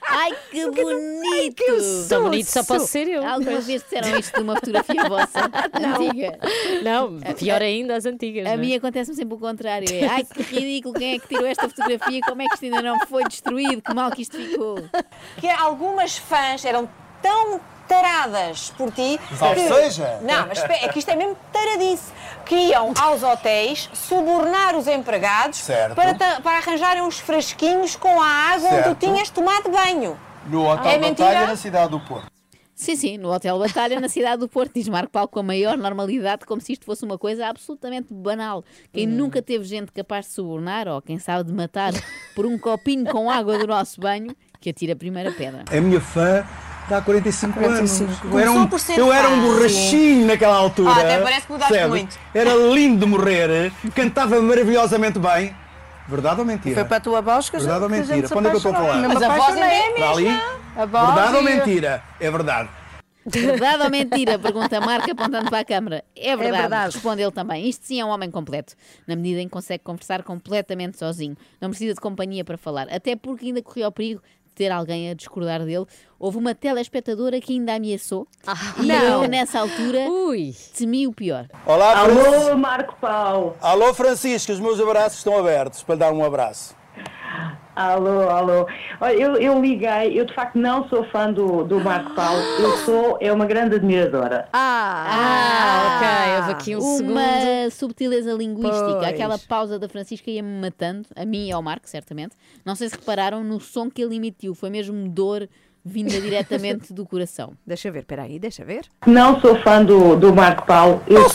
Ai, que bonito! Tão bonito só posso ser eu. Alguma vez disseram isto de uma fotografia vossa antiga? Não, pior ainda as antigas. A não é? mim acontece-me sempre o contrário. É, ai, que ridículo, quem é que tirou esta fotografia? Como é que isto ainda não foi destruído? Que mal que isto ficou. Que algumas fãs eram tão taradas por ti. Salve que- seja. Não, mas é que isto é mesmo taradice. Que iam aos hotéis subornar os empregados Certo. para, ta- para arranjarem uns frasquinhos com a água onde Certo. tu tinhas tomado banho. No Hotel É mentira? Batalha, na cidade do Porto. Sim, sim, no Hotel Batalha, na cidade do Porto, diz Marco Paulo com a maior normalidade, como se isto fosse uma coisa absolutamente banal. Quem nunca teve gente capaz de subornar, ou quem sabe de matar, por um copinho com água do nosso banho, que atira a primeira pedra. É minha fã dá 45, 45. anos. Eu era um, eu era um borrachinho naquela altura. Ah, até parece que mudaste muito. Era lindo de morrer, cantava maravilhosamente bem. Verdade ou mentira? Foi para a tua voz que a Verdade ou a mentira? onde é que eu estou a falar? Mas a voz ainda é a ali? mesma. A voz Verdade ou mentira? É verdade. Verdade ou mentira? Pergunta Marco apontando para a câmara. É verdade, verdade. responde ele também. Isto sim é um homem completo, na medida em que consegue conversar completamente sozinho. Não precisa de companhia para falar, até porque ainda correu o perigo ter alguém a discordar dele. Houve uma telespectadora que ainda ameaçou e não. eu, nessa altura, temi o pior. Olá, Alô, Francisco. Marco Paulo. Alô, Francisco, os meus abraços estão abertos para lhe dar um abraço. Alô, alô. Olha, eu, eu liguei, eu de facto não sou fã do, do Marco Paulo, eu sou, é uma grande admiradora. Ah, ok, houve aqui um uma segundo. subtileza linguística. Pois. Aquela pausa da Francisca ia-me matando, a mim e ao Marco, certamente. Não sei se repararam no som que ele emitiu, foi mesmo dor vinda diretamente do coração. Deixa ver, peraí, deixa ver. Não sou fã do, do Marco Paulo, eu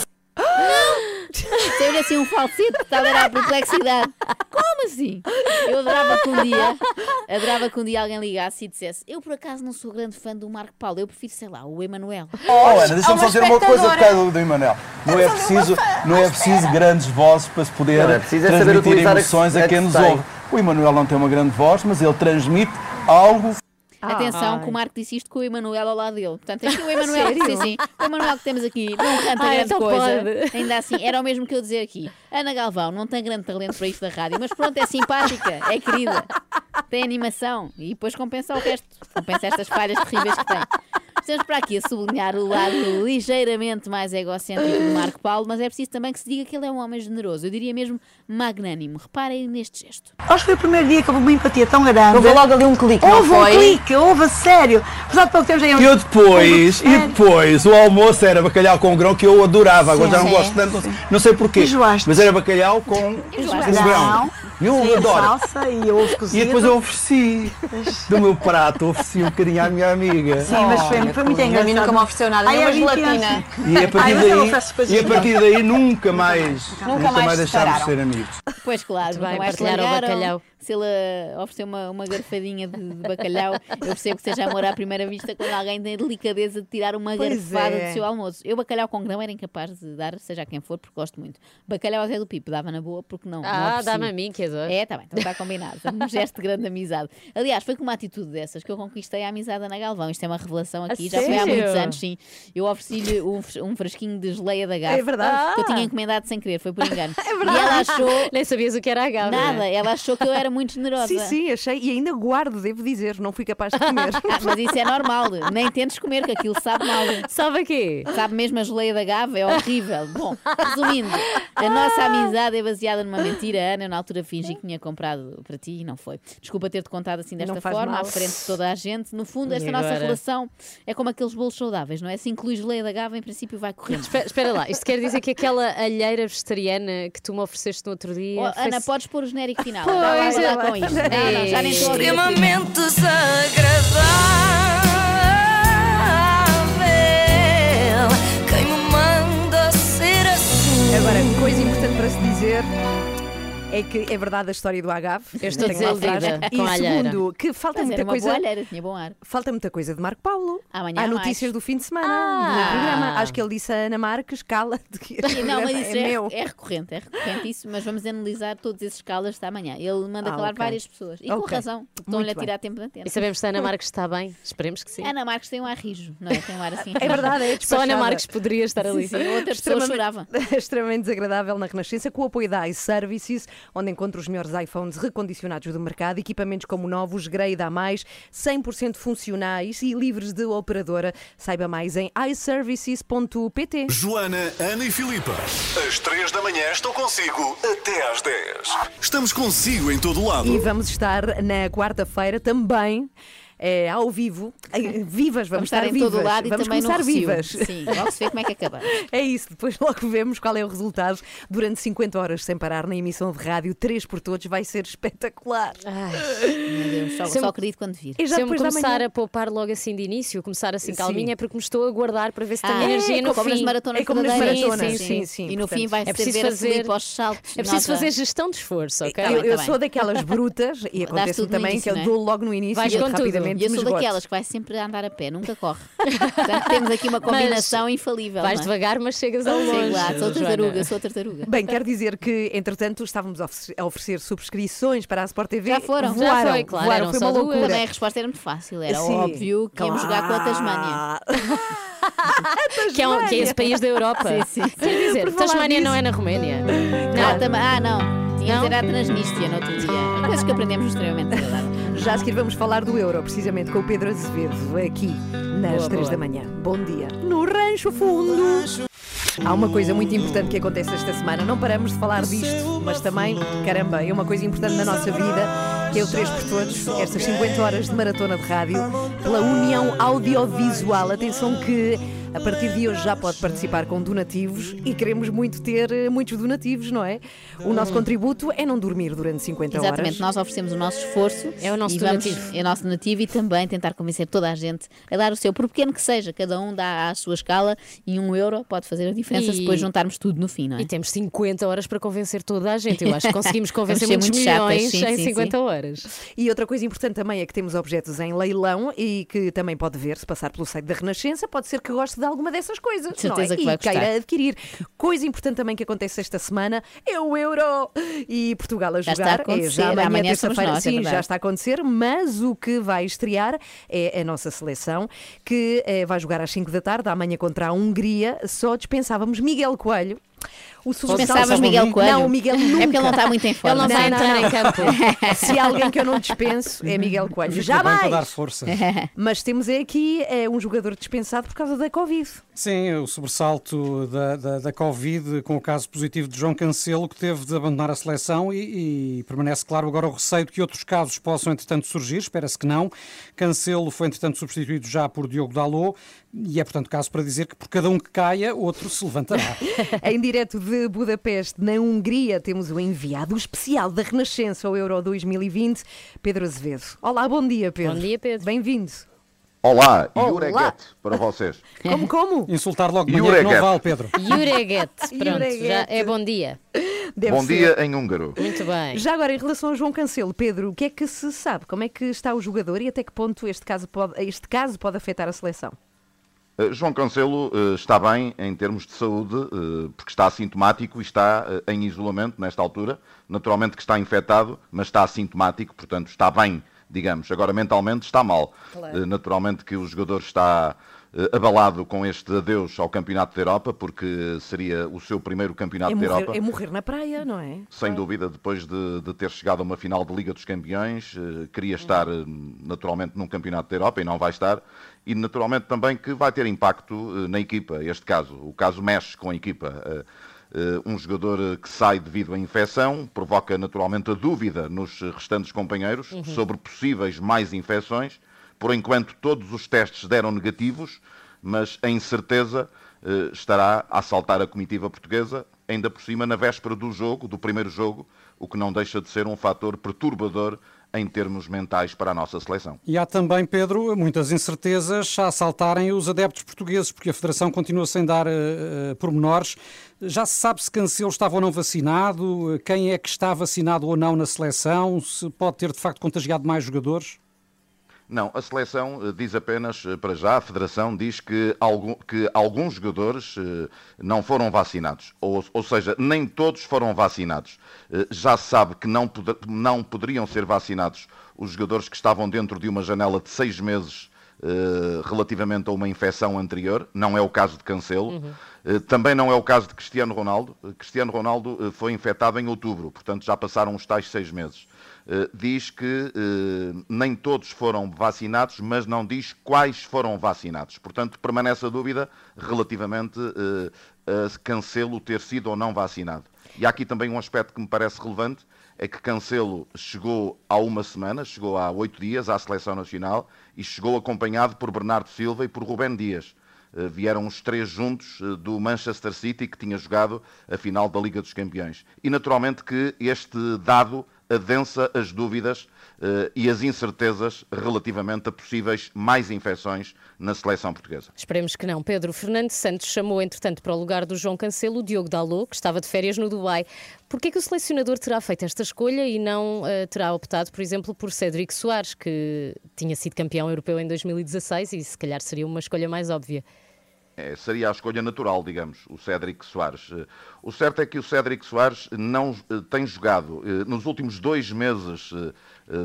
Saiu assim um falsete, tal era a perplexidade. Como assim? Eu adorava que um dia, adorava que um dia alguém ligasse e dissesse: Eu por acaso não sou grande fã do Marco Paulo, eu prefiro, sei lá, o Emanuel. Oh, Ana, deixa-me só dizer uma coisa por causa do Emanuel. Não é preciso, não é preciso grandes vozes para se poder Não, é é transmitir emoções a, a quem nos ouve. O Emanuel não tem uma grande voz, mas ele transmite algo. Atenção, Ai. que o Marco disse isto com o Emanuel ao lado dele. Portanto, aqui o Emanuel, sim, sim, o Emanuel que temos aqui não canta Ah, grande então coisa. pode. Ainda assim, era o mesmo que eu dizer aqui. Ana Galvão não tem grande talento para isto da rádio, mas pronto, é simpática, é querida, tem animação e depois compensa o resto, compensa estas falhas terríveis que tem. Estamos para aqui a sublinhar o lado ligeiramente mais egocêntrico do Marco Paulo, mas é preciso também que se diga que ele é um homem generoso, eu diria mesmo magnânimo. Reparem neste gesto. Acho que foi o primeiro dia que houve uma empatia tão grande. Houve logo ali um clique, não Houve foi? um clique, houve a sério. Apesar de pouco tempo já E eu depois, e depois, o almoço era bacalhau com grão que eu adorava, agora já não gosto tanto, não sei, não sei porquê. Enjoaste. Mas era bacalhau com grão. E eu Sim, adoro. salsa e ovo E cozido. depois eu ofereci do meu prato, ofereci um bocadinho à minha amiga. Sim, mas foi, foi muito A mim engraçado. nunca me ofereceu nada, nem Ai, uma a mim tinha gelatina. E a partir daí, e a partir daí nunca mais, nunca, mais mais deixámos de ser amigos. Pois claro, bem, partilharam o bacalhau. Se ele uh, oferecer uma, uma garfadinha de, de bacalhau, eu percebo que seja amor à primeira vista quando alguém tem a delicadeza de tirar uma Pois garfada é. do seu almoço. Eu bacalhau com grão era incapaz de dar, seja a quem for, porque gosto muito. Bacalhau ao Zé do Pipo dava na boa, porque não. Ah, dá-me a mim, que adoro. É, tá bem, então está combinado. Um gesto de grande amizade. Aliás, foi com uma atitude dessas que eu conquistei a amizade da Ana Galvão. Isto é uma revelação aqui, já foi há sério? muitos anos, sim. Eu ofereci-lhe um, um frasquinho de geleia da Gaf. É verdade. Que eu tinha encomendado sem querer, foi por engano. E ela achou. Nem sabias o que era a gava. Nada, ela achou que eu era muito generosa. Sim, sim, achei. E ainda guardo, devo dizer, não fui capaz de comer. Ah, mas isso é normal, nem tentes comer, que aquilo sabe mal. Sabe a quê? Sabe mesmo a geleia da Gava, é horrível. Bom, resumindo, a nossa amizade é baseada numa mentira. A Ana, na altura, fingi que tinha comprado para ti e não foi. Desculpa ter-te contado assim desta forma, mal. à frente de toda a gente. No fundo, esta nossa relação é como aqueles bolos saudáveis, não é? Se inclui geleia da Gava, em princípio vai correndo. Espera, espera lá, isto quer dizer que aquela alheira vegetariana que tu me ofereceste no outro dia. Oh, Ana, podes pôr o genérico final. Pois, É, lá com isto. Não, não, já nem estou. Extremamente desagradável. Quem me manda ser assim? Agora, coisa importante para se dizer. É que é verdade a história do agave. Eu estou desiludida com a E segundo, que falta Mas muita era uma coisa. boa alheira, tinha bom ar. Falta muita coisa de Marco Paulo. Amanhã Há há notícias do fim de semana Ah. do programa. Acho que ele disse a Ana Marques, cala de que este Sim, não, mas programa isso é, é, meu. é recorrente, é recorrente isso, mas vamos analisar todos esses escalas esta manhã. Ele manda Ah, calar ok. várias pessoas. E com Ok. razão, porque estão-lhe a Muito bem. tirar tempo de antena. E sabemos se a Ana Marques está bem? Esperemos que sim. Ana Marques tem um ar rijo, não é? Tem um ar assim É verdade, é Só a Ana despachada. Marques poderia estar ali. Sim, outra pessoa Extremamente- chorava. extremamente desagradável na Renascença, com o apoio da iServices, onde encontra os melhores iPhones recondicionados do mercado, equipamentos como novos, Grade a mais, 100% funcionais e livres de operadora. Saiba mais em iServices.pt. Joana, Ana e Filipa. Às 3 da manhã estou consigo até às 10. Estamos consigo em todo lado. E vamos estar na quarta-feira também. É, ao vivo, Ai, vivas, vamos, Vamos estar em vivas. todo o lado e vamos também no começar Recio. vivas. Sim, logo se vê como é que acabamos. É isso, depois logo vemos qual é o resultado. Durante 50 horas sem parar na emissão de rádio, 3 por todos, vai ser espetacular. Meu Deus, só, Se só acredito quando vir. E já Se eu me começar manhã- a poupar logo assim de início, começar assim Sim. calminha, é porque me estou a guardar para ver se tenho Ah, energia é, no como nas fim. maratonas É como nas maratonas, Sim, sim, sim. sim, E no portanto, fim vai é ser preciso fazer- aos saltos. É preciso fazer gestão de esforço, ok? Eu, eu sou daquelas brutas, e acontece no também início, que eu é? dou logo no início e rapidamente Exatamente, E eu sou esgoto. daquelas que vai sempre a andar a pé, nunca corre. Portanto, temos aqui uma combinação infalível. Vais não é? devagar, mas chegas ao longe. lá, sou tartaruga, sou tartaruga. Bem, quer dizer que, entretanto, estávamos a oferecer, subscrições para a Sport TV. Já foram, já voaram, foi, claro, voaram, eram foi uma duas. loucura. Também a resposta era muito fácil, era Sim, óbvio que íamos jogar com a Tasmânia. Que é, um- que é esse país da Europa. Sim, sim. Quer dizer, Tasmânia não é na Roménia. Ah, tam- ah, não. Tinha de dizer a Transnistria no outro dia. Coisas que aprendemos extremamente agradável. Já a seguir vamos falar do Euro, precisamente com o Pedro Azevedo, aqui nas Boa, 3 boa. da manhã. Bom dia. No Rancho Fundo. Há uma coisa muito importante que acontece esta semana. Não paramos de falar disto, mas também, caramba, é uma coisa importante na nossa vida, que é o 3 por Todos, estas 50 horas de maratona de rádio, pela União Audiovisual. Atenção que a partir de hoje já pode participar com donativos e queremos muito ter eh, muitos donativos, não é? O nosso contributo é não dormir durante 50 horas. Exatamente, nós oferecemos o nosso esforço. É o nosso e vamos- donativo. É o nosso donativo e também tentar convencer toda a gente a dar o seu, por pequeno que seja. Cada um dá à sua escala e um euro pode fazer a diferença se E- depois juntarmos tudo no fim, não é? E temos 50 horas para convencer toda a gente. Eu acho que conseguimos convencer muitos muito chatas, milhões sim, em sim, 50 horas. E outra coisa importante também é que temos objetos em leilão e que também pode ver, se passar pelo site da Renascença, pode ser que goste de alguma dessas coisas. De certeza não é? que vai e queira adquirir. Coisa importante também que acontece esta semana é o Euro e Portugal a Já jogar. está a é acontecer. já amanhã, Amanhã terça-feira. é Sim, já verdade. está a acontecer, mas o que vai estrear é a nossa seleção, que eh, vai jogar às 5 da tarde, amanhã contra a Hungria. Só dispensávamos Miguel Coelho. O Dispensavas Miguel Coelho? Não, o Miguel É porque nunca. ele não está muito em forma. Ele não vai entrar em campo. Se há alguém que eu não dispenso, é Miguel Coelho. Jamais! para dar força. Mas temos aqui é, um jogador dispensado por causa da Covid. Sim, o sobressalto da, da, da Covid com o caso positivo de João Cancelo, que teve de abandonar a seleção e, e permanece, claro, agora o receio de que outros casos possam, entretanto, surgir. Espera-se que não. Cancelo foi, entretanto, substituído já por Diogo Dalot e é, portanto, caso para dizer que por cada um que caia, outro se levantará. em direto de Budapeste, na Hungria, temos o enviado especial da Renascença ao Euro 2020, Pedro Azevedo. Olá, bom dia, Pedro. Bom dia, Pedro. Bem-vindo. Olá, Olá. Jureguet para vocês. Como, como? Insultar logo de manhã que não vale, Pedro. Jureguet, pronto, já é bom dia. Deve Bom ser. dia em húngaro. Muito bem. Já agora, em relação ao João Cancelo, Pedro, o que é que se sabe? Como é que está o jogador e até que ponto este caso pode, este caso pode afetar a seleção? Eh, João Cancelo eh, está bem em termos de saúde, eh, porque está assintomático e está em isolamento nesta altura. Naturalmente que está infectado, mas está assintomático, portanto está bem, digamos. Agora mentalmente está mal. Claro. Naturalmente que o jogador está abalado com este adeus ao Campeonato da Europa, porque seria o seu primeiro Campeonato É da morrer, Europa. é morrer na praia, não é? Sem dúvida, depois de, de ter chegado a uma final de Liga dos Campeões, eh, queria estar eh, naturalmente num Campeonato da Europa e não vai estar, e naturalmente também que vai ter impacto eh, na equipa, este caso. O caso mexe com a equipa. Eh, eh, um jogador eh, que sai devido à infecção provoca naturalmente a dúvida nos eh, restantes companheiros Uhum. sobre possíveis mais infecções. Por enquanto, todos os testes deram negativos, mas a incerteza eh, estará a assaltar a comitiva portuguesa, ainda por cima na véspera do jogo, do primeiro jogo, o que não deixa de ser um fator perturbador em termos mentais para a nossa seleção. E há também, Pedro, muitas incertezas a assaltarem os adeptos portugueses, porque a Federação continua sem dar eh, pormenores. Já se sabe se Cancelo estava ou não vacinado, quem é que está vacinado ou não na seleção, se pode ter de facto contagiado mais jogadores? Não, a seleção eh, diz apenas, eh, para já, a Federação diz que, algum- que alguns jogadores eh, não foram vacinados. Ou, ou seja, nem todos foram vacinados. Já se sabe que não, não poderiam ser vacinados os jogadores que estavam dentro de uma janela de seis meses relativamente a uma infecção anterior. Não é o caso de Cancelo. Eh, Também não é o caso de Cristiano Ronaldo. Cristiano Ronaldo foi infectado em outubro, portanto já passaram os tais seis meses. Eh, Diz que eh, nem todos foram vacinados, mas não diz quais foram vacinados. Portanto, permanece a dúvida relativamente eh, a Cancelo ter sido ou não vacinado. E há aqui também um aspecto que me parece relevante, é que Cancelo chegou há uma semana, chegou há oito dias à Seleção Nacional e chegou acompanhado por Bernardo Silva e por Rubén Dias. Vieram os três juntos do Manchester City, que tinha jogado a final da Liga dos Campeões. E naturalmente que este dado adensa as dúvidas uh, e as incertezas relativamente a possíveis mais infecções na seleção portuguesa. Esperemos que não. Pedro Fernando Santos chamou, entretanto, para o lugar do João Cancelo o Diogo Dalot, que estava de férias no Dubai. Por que é que o selecionador terá feito esta escolha e não uh, terá optado, por exemplo, por Cédric Soares, que tinha sido campeão europeu em 2016 e se calhar seria uma escolha mais óbvia? É, seria a escolha natural, digamos, o Cédric Soares. Eh, o certo é que o Cédric Soares não eh, tem jogado. Eh, nos últimos dois meses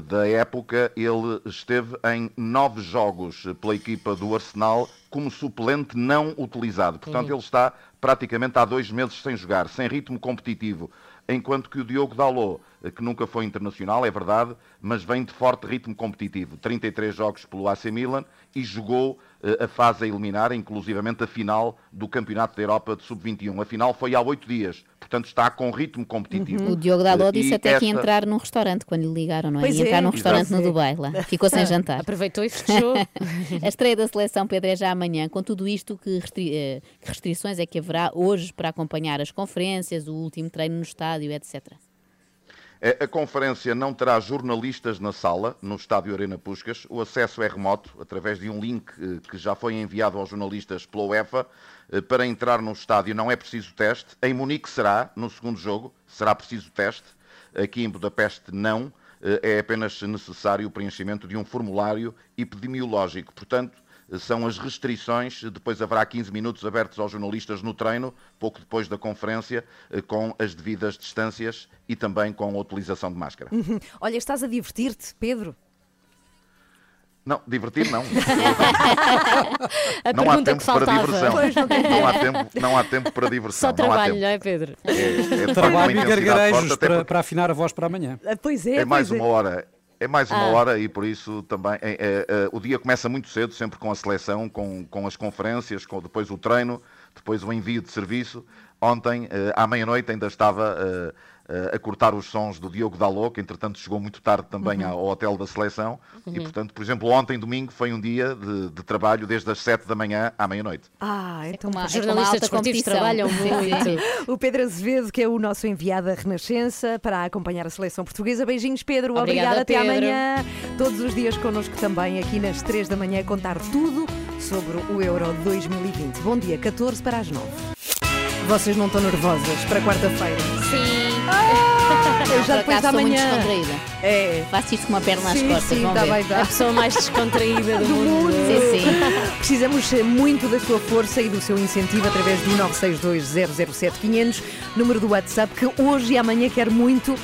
da época, ele esteve em nove jogos pela equipa do Arsenal como suplente não utilizado. Portanto, uhum. ele está praticamente há dois meses sem jogar, sem ritmo competitivo. Enquanto que o Diogo Dalot, que nunca foi internacional, é verdade, mas vem de forte ritmo competitivo. 33 jogos pelo AC Milan e jogou a fase a eliminar, inclusivamente a final do Campeonato da Europa de Sub-21. A final foi há oito dias, portanto está com ritmo competitivo. Uhum. O Diogo Dalot disse até esta... que ia entrar num restaurante quando lhe ligaram, não é? Pois ia é. entrar num restaurante no Dubai, lá. Ficou sem jantar. Aproveitou e fechou. a estreia da seleção, Pedro, é já amanhã. Com tudo isto, que, restri... Eh, que restrições é que haverá hoje para acompanhar as conferências, o último treino no estádio, etc.? A conferência não terá jornalistas na sala, no estádio Arena Puscas. O acesso é remoto, através de um link eh, que já foi enviado aos jornalistas pela UEFA. Eh, para entrar no estádio não é preciso teste. Em Munique será, no segundo jogo, será preciso teste. Aqui em Budapeste não. Eh, é apenas necessário o preenchimento de um formulário epidemiológico. Portanto, são as restrições. Depois haverá 15 minutos abertos aos jornalistas no treino, pouco depois da conferência, eh, com as devidas distâncias e também com a utilização de máscara. Uhum. Olha, estás a divertir-te, Pedro? Não, divertir não. não há tempo para diversão. Não, há tempo, não há tempo para diversão. Só trabalho, não, é, Pedro? É, é trabalho e gargarejos para, para, afinar a voz para amanhã. Ah, pois é. É mais é. uma hora. É mais uma ah. hora e por isso também é, é, é, o dia começa muito cedo, sempre com a seleção, com, com as conferências, com depois o treino, depois o envio de serviço. Ontem, eh, à meia-noite, ainda estava eh, a cortar os sons do Diogo Dalot, que entretanto chegou muito tarde também uhum. ao hotel da seleção. Uhum. E portanto, por exemplo, ontem, domingo, foi um dia de, de trabalho desde as 7 da manhã à meia-noite. Ah, então é uma, os jornalistas é trabalham muito. o Pedro Azevedo, que é o nosso enviado da Renascença para acompanhar a seleção portuguesa. Beijinhos, Pedro. Obrigada, Obrigada até Pedro. amanhã. Todos os dias connosco também, aqui nas 3 da manhã, contar tudo sobre o Euro 2020. Bom dia, 14 para as 9. Vocês não estão nervosas para quarta-feira? Sim. Eu já depois da manhã. descontraída. É. Faço isto com uma perna às sim, costas. Sim, tá bem, tá. A pessoa mais descontraída do, do mundo. mundo. Sim, sim. Precisamos muito da sua força e do seu incentivo através do 962 número do WhatsApp, que hoje e amanhã quer muito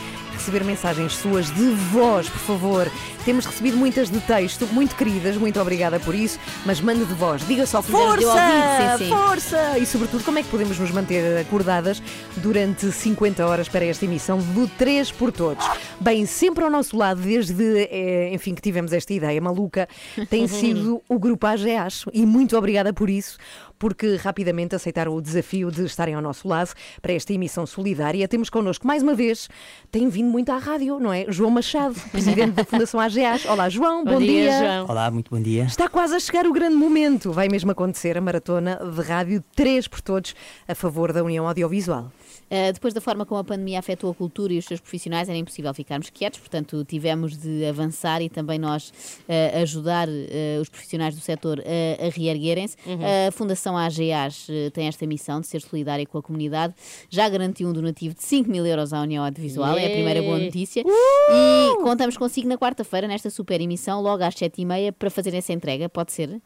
receber mensagens suas de voz, por favor. Temos recebido muitas de texto, muito queridas, muito obrigada por isso, mas mande de voz. Diga só força, sim, sim. força! E sobretudo, como é que podemos nos manter acordadas durante 50 horas para esta emissão do 3 por Todos? Bem, sempre ao nosso lado, desde, é, enfim, que tivemos esta ideia maluca, tem sido o Grupo AGEAS e muito obrigada por isso porque rapidamente aceitaram o desafio de estarem ao nosso lado para esta emissão solidária. Temos connosco, mais uma vez, tem vindo muito à rádio, não é? João Machado, presidente da Fundação AGEAS. Olá, João, bom, bom dia. dia. João. Olá, muito bom dia. Está quase a chegar o grande momento. Vai mesmo acontecer a maratona de rádio 3 por todos a favor da União Audiovisual. Uh, depois da forma como a pandemia afetou a cultura e os seus profissionais, era impossível ficarmos quietos, portanto, tivemos de avançar e também nós uh, ajudar uh, os profissionais do setor a reerguerem-se. Uhum. A Fundação AGAs tem esta missão de ser solidária com a comunidade, já garantiu um donativo de 5 mil euros à União Audiovisual, yeah. é a primeira boa notícia. E contamos consigo na quarta-feira, nesta super emissão, logo às 7h30, para fazer essa entrega, pode ser?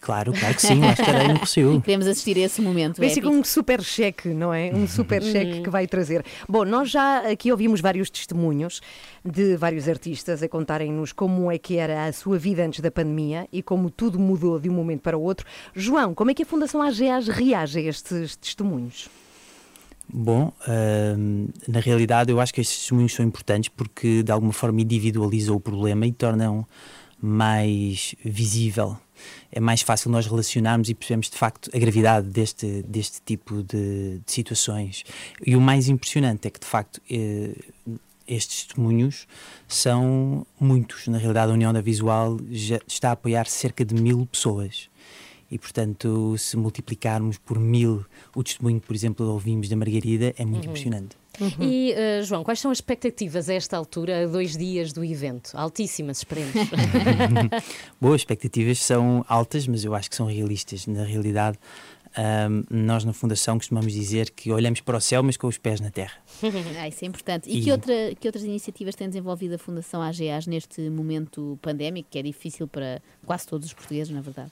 Claro, claro que sim, lá estarei no possível. Queremos assistir a esse momento. Vem com um super cheque, não é? Um super cheque que vai trazer. Bom, nós já aqui ouvimos vários testemunhos de vários artistas a contarem-nos como é que era a sua vida antes da pandemia e como tudo mudou de um momento para o outro. João, como é que a Fundação AGEAS reage a estes testemunhos? Bom, uh, na realidade eu acho que estes testemunhos são importantes porque de alguma forma individualizam o problema e tornam mais visível é mais fácil nós relacionarmos e percebermos de facto a gravidade deste, deste tipo de, de situações. E o mais impressionante é que de facto eh, estes testemunhos são muitos. Na realidade, a União da Visual já está a apoiar cerca de mil pessoas. E, portanto, se multiplicarmos por mil o testemunho, por exemplo, ouvimos da Margarida, é muito uhum. impressionante. E, uh, João, quais são as expectativas a esta altura, a dois dias do evento? Altíssimas, esperemos. Boas expectativas são altas, mas eu acho que são realistas. Na realidade, um, nós na Fundação costumamos dizer que olhamos para o céu, mas com os pés na terra. ah, isso é importante. E, E- Que, outra, que outras iniciativas tem desenvolvido a Fundação AGAs neste momento pandémico, que é difícil para quase todos os portugueses, na verdade?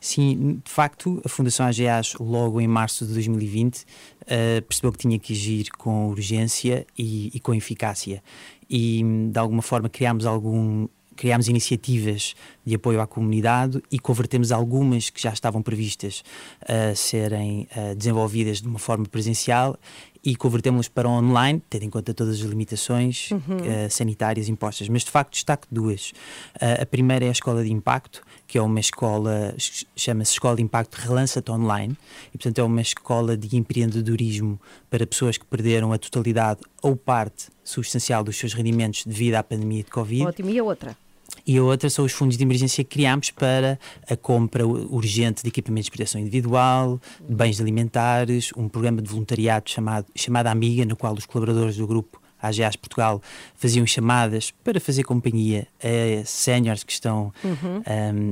Sim, de facto, a Fundação AGAs, logo em março de 2020, eh, percebeu que tinha que agir com urgência e, e com eficácia. E, de alguma forma, criámos algum. Criámos iniciativas de apoio à comunidade e convertemos algumas que já estavam previstas a serem eh, desenvolvidas de uma forma presencial e convertemos-las para online, tendo em conta todas as limitações Uhum. eh, sanitárias impostas. Mas de facto destaco duas. Ah, a primeira é a Escola de Impacto, que é uma escola, ch- chama-se Escola de Impacto Relança-te Online, e portanto é uma escola de empreendedorismo para pessoas que perderam a totalidade ou parte substancial dos seus rendimentos devido à pandemia de Covid. Ótimo. E a outra? E a outra são os fundos de emergência que criámos para a compra urgente de equipamentos de proteção individual, de bens alimentares, um programa de voluntariado chamado, chamado Amiga, no qual os colaboradores do grupo AGAs Portugal faziam chamadas para fazer companhia a séniores que estão Uhum.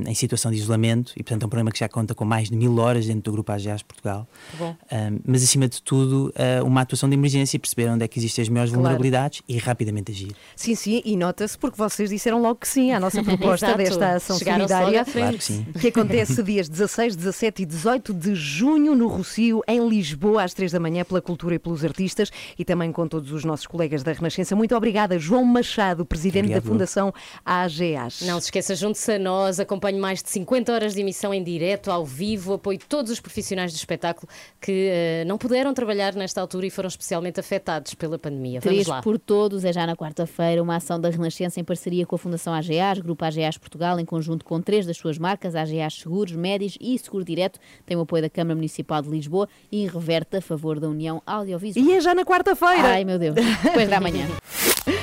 um, em situação de isolamento e, portanto, é um programa que já conta com mais de mil horas dentro do grupo AGAs Portugal. Um, mas, acima de tudo, uh, uma atuação de emergência, perceber onde é que existem as maiores Claro. vulnerabilidades e rapidamente agir. Sim, sim, e nota-se porque vocês disseram logo que sim à nossa proposta desta ação Chegaram-se logo solidária. Claro que sim. que acontece dias 16, 17 e 18 de junho no Rocio, em Lisboa, às 3 da manhã, pela cultura e pelos artistas e também com todos os nossos colegas da Renascença. Muito obrigada, João Machado, presidente Obrigado. da Fundação AGAs. Não se esqueça, junte-se a nós, acompanhe mais de 50 horas de emissão em direto, ao vivo, apoie todos os profissionais do espetáculo que eh, não puderam trabalhar nesta altura e foram especialmente afetados pela pandemia. Vamos Três lá. por Todos é já na quarta-feira uma ação da Renascença em parceria com a Fundação AGAs, Grupo AGAs Portugal, em conjunto com três das suas marcas, AGAs Seguros, Médios e Seguro Direto, tem o apoio da Câmara Municipal de Lisboa e reverte a favor da União Audiovisual. E é já na quarta-feira. Ai, meu Deus. Depois da manhã.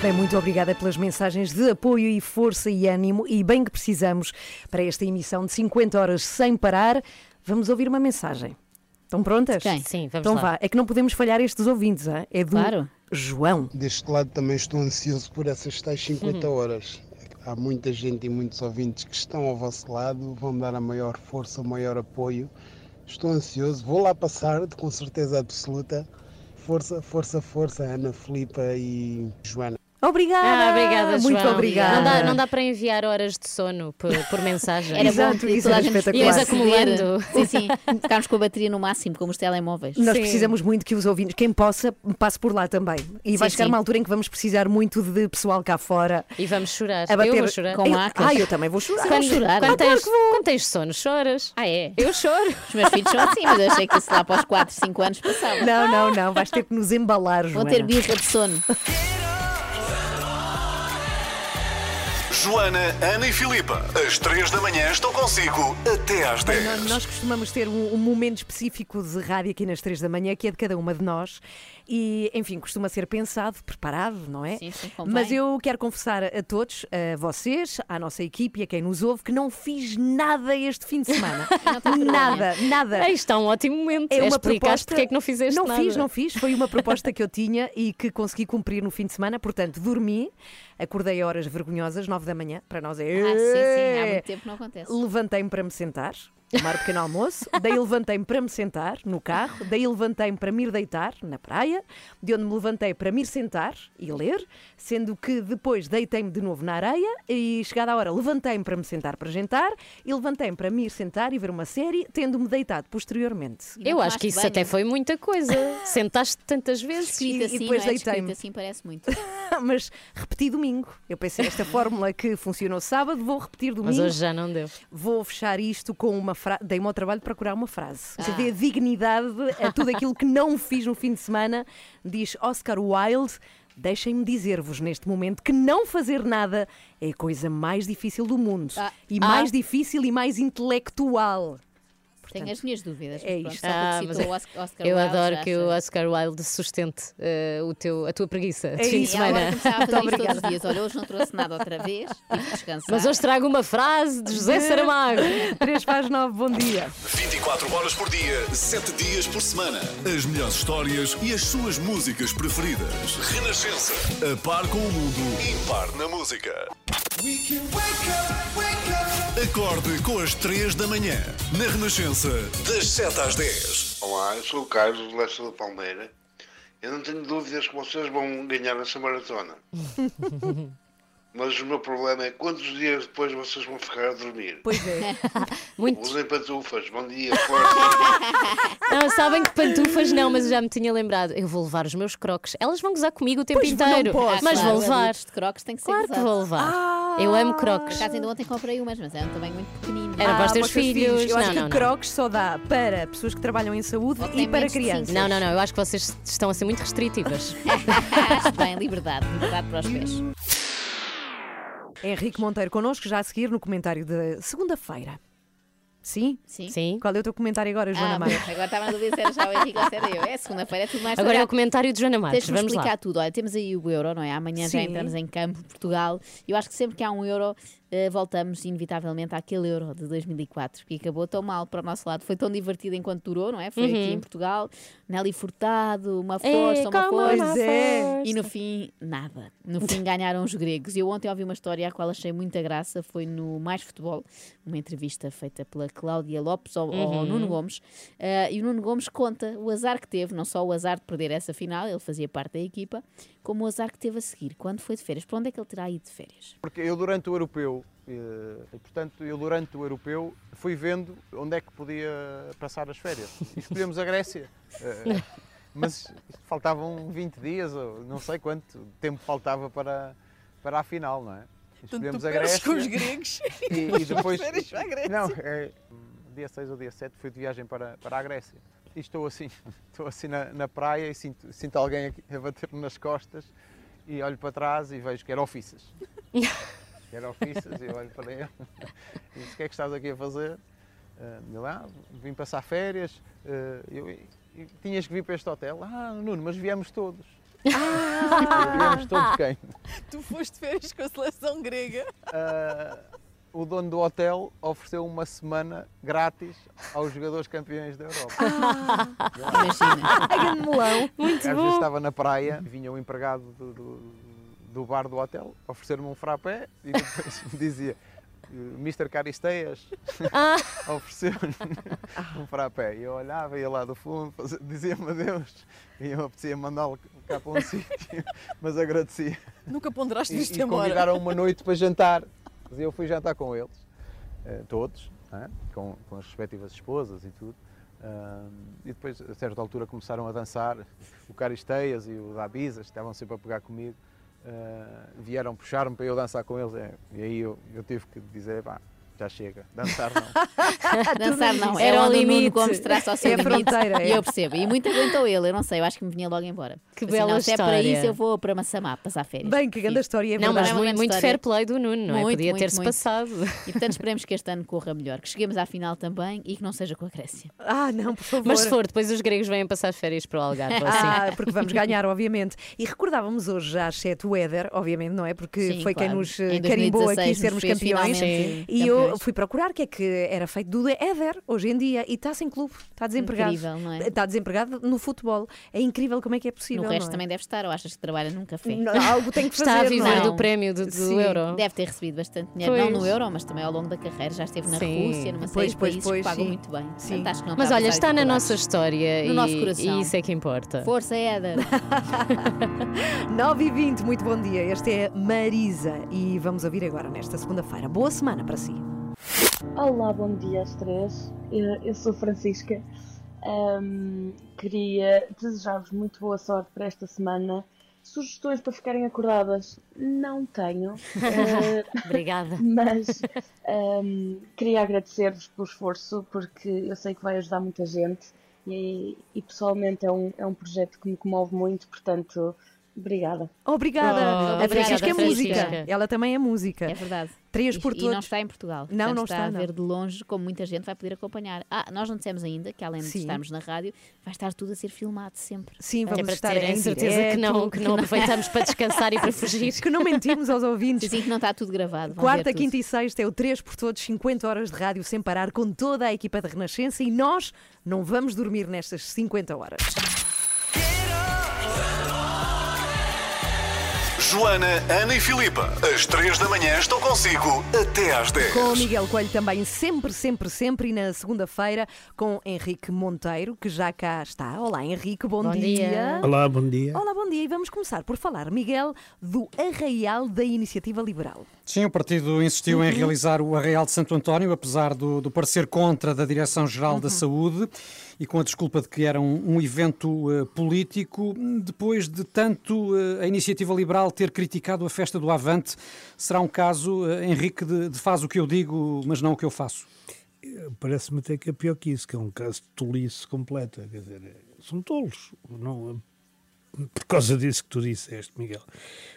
Bem, muito obrigada pelas mensagens de apoio e força e ânimo e bem que precisamos para esta emissão de 50 horas sem parar. Vamos ouvir uma mensagem. Estão prontas? Quem? Sim, vamos então lá. vá. É que não podemos falhar estes ouvintes, hein? é do Claro. João. Deste lado também estou ansioso por essas tais 50 Uhum. horas. Há muita gente e muitos ouvintes que estão ao vosso lado, vão dar a maior força, o maior apoio. Estou ansioso, vou lá passar, de- com certeza absoluta. Força, força, força, Ana, Filipa e Joana. Obrigada! Ah, obrigada, Muito João. obrigada. Não dá, não dá para enviar horas de sono por, por mensagem. Era Exato, bom, isso era gente espetacular. acumulando. Sim, sim. Ficarmos com a bateria no máximo, como os telemóveis. Nós precisamos muito que os ouvintes, quem possa, passe por lá também. E vai Sim, chegar sim. uma altura em que vamos precisar muito de pessoal cá fora. E vamos chorar. A bater Eu vou chorar. com macas. Ah, eu também vou chorar. Quando, Vou chorar. Quando, tens, que vou. quando tens sono, choras. Ah, é? Eu choro. Os meus filhos são assim, mas eu achei que isso lá para os 4, 5 anos passava. Não, não, não. Vais ter que nos embalar, Vão Joana. ter birra de sono. Joana, Ana e Filipa, às 3 da manhã estão consigo até às Bem, 10. nós, nós costumamos ter um, um momento específico de rádio aqui nas três da manhã, que é de cada uma de nós. E, enfim, costuma ser pensado, preparado, não é? Sim, sim, convém. Mas eu quero confessar a todos, a vocês, à nossa equipe e a quem nos ouve, que não fiz nada este fim de semana. nada, nada. Aí está um ótimo momento. É É uma explicaste proposta. porque é que não fizeste não nada. fiz, não fiz. Foi uma proposta que eu tinha e que consegui cumprir no fim de semana. Portanto, dormi, acordei a horas vergonhosas, nove da manhã. Para nós é. Ah, sim, sim, há muito tempo que não acontece. Levantei-me para me sentar, tomar um pequeno almoço, daí levantei-me para me sentar no carro, daí levantei-me para me ir deitar na praia, de onde me levantei para me ir sentar e ler, sendo que depois deitei-me de novo na areia e, chegada a hora, levantei-me para me sentar para jantar e levantei-me para me ir sentar e ver uma série, tendo-me deitado posteriormente. Eu acho que isso até foi muita coisa. Sentaste tantas vezes. Escrito E- e assim, depois não é? Deitei-me. assim parece muito. Mas repeti domingo. Eu pensei, esta fórmula que funcionou sábado, vou repetir domingo. Mas hoje já não deu. Vou fechar isto com uma frase. Dei-me ao trabalho de procurar uma frase. Ah. Dê dignidade a tudo aquilo que não fiz no fim de semana. Diz Oscar Wilde. Deixem-me dizer-vos neste momento que não fazer nada é a coisa mais difícil do mundo. Ah. E Ah. mais difícil e mais intelectual. Tenho as minhas dúvidas. é isto. Ah, mas Oscar, Oscar eu Wilde, adoro que o Oscar Wilde sustente eh, o teu, a tua preguiça de É fim de isso, e agora semana. a fazer todos os dias. Olha, hoje não trouxe nada outra vez, tive descansar. Mas hoje trago uma frase de José Saramago. 3 para as 9, bom dia. 24 horas por dia, 7 dias por semana. As melhores histórias e as suas músicas preferidas. Renascença. A par com o mundo, impar na música. Acorde com as 3 da manhã. Na Renascença, das 7 às 10. Olá, eu sou o Carlos, do Leste da Palmeira. Eu não tenho dúvidas que vocês vão ganhar essa maratona. Mas o meu problema é quantos dias depois vocês vão ficar a dormir. Pois é. Muitos. Usem pantufas. Bom dia, força. Não, sabem que pantufas não, mas eu já me tinha lembrado. Eu vou levar os meus croques. Elas vão gozar comigo o tempo Pois, não inteiro. posso. mas Claro, vou levar. de croques tem que ser Claro que gozado. vou levar. Eu amo croques. Por acaso ainda ontem comprei umas, mas é um tamanho muito pequenino. Era para os teus para os teus filhos. Eu acho Não, que não, não. crocs só dá para pessoas que trabalham em saúde Ou e para crianças. Não, não, não. Eu acho que vocês estão a ser muito restritivas. Acho bem, liberdade, liberdade para os pés. Henrique Monteiro connosco, já a seguir no comentário de segunda-feira. Sim? Sim. Sim. Qual é o teu comentário agora, Joana Ah, Maia? pois, agora estava na dúvida se era já o Henrique ou se era eu. É segunda-feira, é tudo mais Agora é o comentário de Joana me Vamos explicar lá. tudo. Olha, temos aí o euro, não é? Amanhã já Sim. entramos em campo, Portugal. Eu acho que sempre que há um euro, voltamos inevitavelmente àquele euro de 2004, que acabou tão mal para o nosso lado. Foi tão divertido enquanto durou, não é? Foi Uhum. aqui em Portugal. Nelly Furtado, uma É, força, uma força. uma Pois é. força. E no fim, nada. No fim ganharam os gregos. Eu ontem ouvi uma história à qual achei muita graça. Foi no Mais Futebol, uma entrevista feita pela Cláudia Lopes ao, ao Uhum. Nuno Gomes. Eh, e o Nuno Gomes conta o azar que teve, não só o azar de perder essa final, ele fazia parte da equipa, como o azar que teve a seguir, quando foi de férias. Para onde é que ele terá ido de férias? Porque eu durante o europeu, eh, e portanto eu durante o europeu fui vendo onde é que podia passar as férias. E escolhemos a Grécia. Eh, Mas faltavam 20 dias, ou não sei quanto tempo faltava para, para a final, não é? Escolhemos a pegas Grécia. com os gregos E, e depois. férias para a Grécia. Não, é, dia 6 ou dia 7 fui de viagem para, para a Grécia. E estou assim, estou assim na, na praia e sinto, sinto alguém a bater-me nas costas e olho para trás e vejo que era ofícias. que era ofícias e eu olho para ele e disse, o que é que estás aqui a fazer? Uh, ele, ah, vim passar férias, uh, eu, e- e tinhas que vir para este hotel. Ah, Nuno, mas viemos todos. viemos todos quem? Tu foste de férias com a seleção grega. Ah, o dono do hotel ofereceu uma semana grátis aos jogadores campeões da Europa. Imagina. Grande melão. Muito Às bom. vezes estava na praia, vinha o empregado do, do, do bar do hotel oferecer-me um frappé e depois me dizia Mr. Caristeias Ah. ofereceu-me um frappé. E eu olhava, ia lá do fundo, dizia-me adeus e eu apetecia mandá-lo cá para um sítio, mas agradecia. Nunca ponderaste E, isto e embora. convidaram uma noite para jantar. E eu fui jantar com eles, eh, todos, é? com, com as respectivas esposas e tudo. Ah, e depois, a certa altura, começaram a dançar. O Caristeias e o Dabizas, estavam sempre a pegar comigo, vieram puxar-me para eu dançar com eles. é. E aí eu, eu tive que dizer: pá, já chega, dançar não. Dançar não, Era é o onde o Nuno limite. Gomes traça ao seu É a limite. fronteira, é. E eu percebo. E muito aguentou ele, eu não sei, eu acho que me vinha logo embora. Que Assim, bela não, se é para história. isso, eu vou para Massamá passar férias. Bem, que grande história, é Não, mas muito, muito fair play do Nuno, não é? Muito, Podia ter-se passado. E portanto esperemos que este ano corra melhor, que cheguemos à final também e que não seja com a Grécia. Ah, não, por favor. Mas se for, depois os gregos vêm passar férias para o Algarve. assim. Ah, porque vamos ganhar, obviamente. E recordávamos hoje já às 7 o Éder, obviamente, não é? Porque Sim, foi quem claro. nos eh, carimbou 2016 aqui sermos campeões. E eu fui procurar o que é que era feito do Éder hoje em dia e está sem clube, está desempregado. Incrível, não é? Está desempregado no futebol. É incrível como é que é possível. no resto não é? também deve estar, ou achas que trabalha num café? Não, algo tem que fazer. Está a viver não é? do prémio do, do euro. Deve ter recebido bastante dinheiro, Pois. não no euro, mas também ao longo da carreira. Já esteve na Sim. Rússia, numa série Pois, de países pois, que pagam sim. muito bem. Sim. Portanto, acho que não Mas olha, está na nossa história No e, nosso coração. e isso é que importa. Força, Éder! 9 e 20 muito bom dia. Este é Marisa e vamos ouvir agora nesta segunda-feira. Boa semana para si. Olá, bom dia às três. Eu, eu sou Francisca. Ahm, queria desejar-vos muito boa sorte para esta semana. Sugestões para ficarem acordadas? Não tenho. Eh, Obrigada. Mas ahm, queria agradecer-vos pelo esforço, porque eu sei que vai ajudar muita gente e, e pessoalmente é um, é um projeto que me comove muito, portanto, Obrigada. Obrigada. Oh, a Francisca é música. Francisca. Ela também é música. É verdade. Três E- por e, todos. não está em Portugal. Não, Portanto, não está, está, a não. ver de longe, como muita gente vai poder acompanhar. Ah, nós não dissemos ainda que além de Sim. estarmos na rádio, vai estar tudo a ser filmado sempre. Sim, é vamos para estar terem em certeza que não, que não aproveitamos para descansar e para fugir. Que não mentimos aos ouvintes. Sim, que não está tudo gravado. vão Quarta, quinta e sexta é o 3 por todos, 50 horas de rádio sem parar com toda a equipa da Renascença e nós não vamos dormir nestas 50 horas. Joana, Ana e Filipa, às 3 da manhã estão consigo até às 10. Com o Miguel Coelho também sempre, sempre, sempre e na segunda-feira com Henrique Monteiro, que já cá está. Olá Henrique, bom, Bom dia. Olá, bom dia. Olá, bom dia. E vamos começar por falar, Miguel, do Arraial da Iniciativa Liberal. Sim, o partido insistiu em realizar o Arraial de Santo António, apesar do, do parecer contra da Direção-Geral da Saúde e com a desculpa de que era um, um evento eh, político. Depois de tanto eh, a Iniciativa Liberal ter criticado a festa do Avante, será um caso, eh, Henrique, de, de faz o que eu digo, mas não o que eu faço. Parece-me até que é pior que isso, que é um caso de tolice completa. Quer dizer, são tolos. Não, por causa disso que tu disseste, Miguel.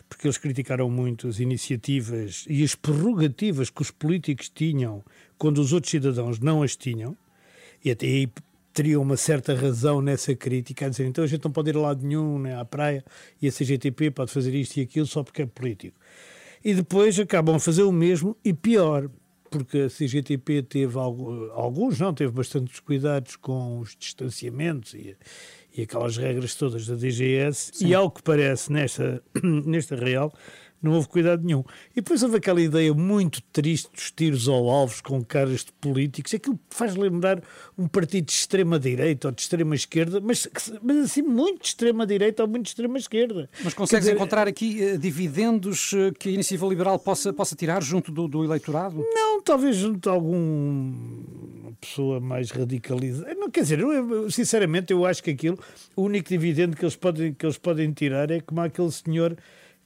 Porque eles criticaram muito as iniciativas e as prerrogativas que os políticos tinham quando os outros cidadãos não as tinham, e até aí teriam uma certa razão nessa crítica, a dizer então a gente não pode ir a lado nenhum, à praia, e a CGTP pode fazer isto e aquilo só porque é político. E depois acabam a fazer o mesmo e pior, porque a CGTP teve alguns, não, teve bastantes cuidados com os distanciamentos e, e aquelas regras todas da DGS, e ao que parece nesta, nesta real, não houve cuidado nenhum. E depois houve aquela ideia muito triste dos tiros ao alvos com caras de políticos. Aquilo faz lembrar um partido de extrema-direita ou de extrema-esquerda, mas, mas assim, muito de extrema-direita ou muito de extrema-esquema Mas consegues encontrar aqui eh, dividendos eh, que a Iniciativa Liberal possa, possa tirar junto do, do eleitorado? Não, talvez junto a alguma pessoa mais radicalizada. Não, quer dizer, eu, sinceramente, eu acho que aquilo, o único dividendo que eles podem, que eles podem tirar é como aquele senhor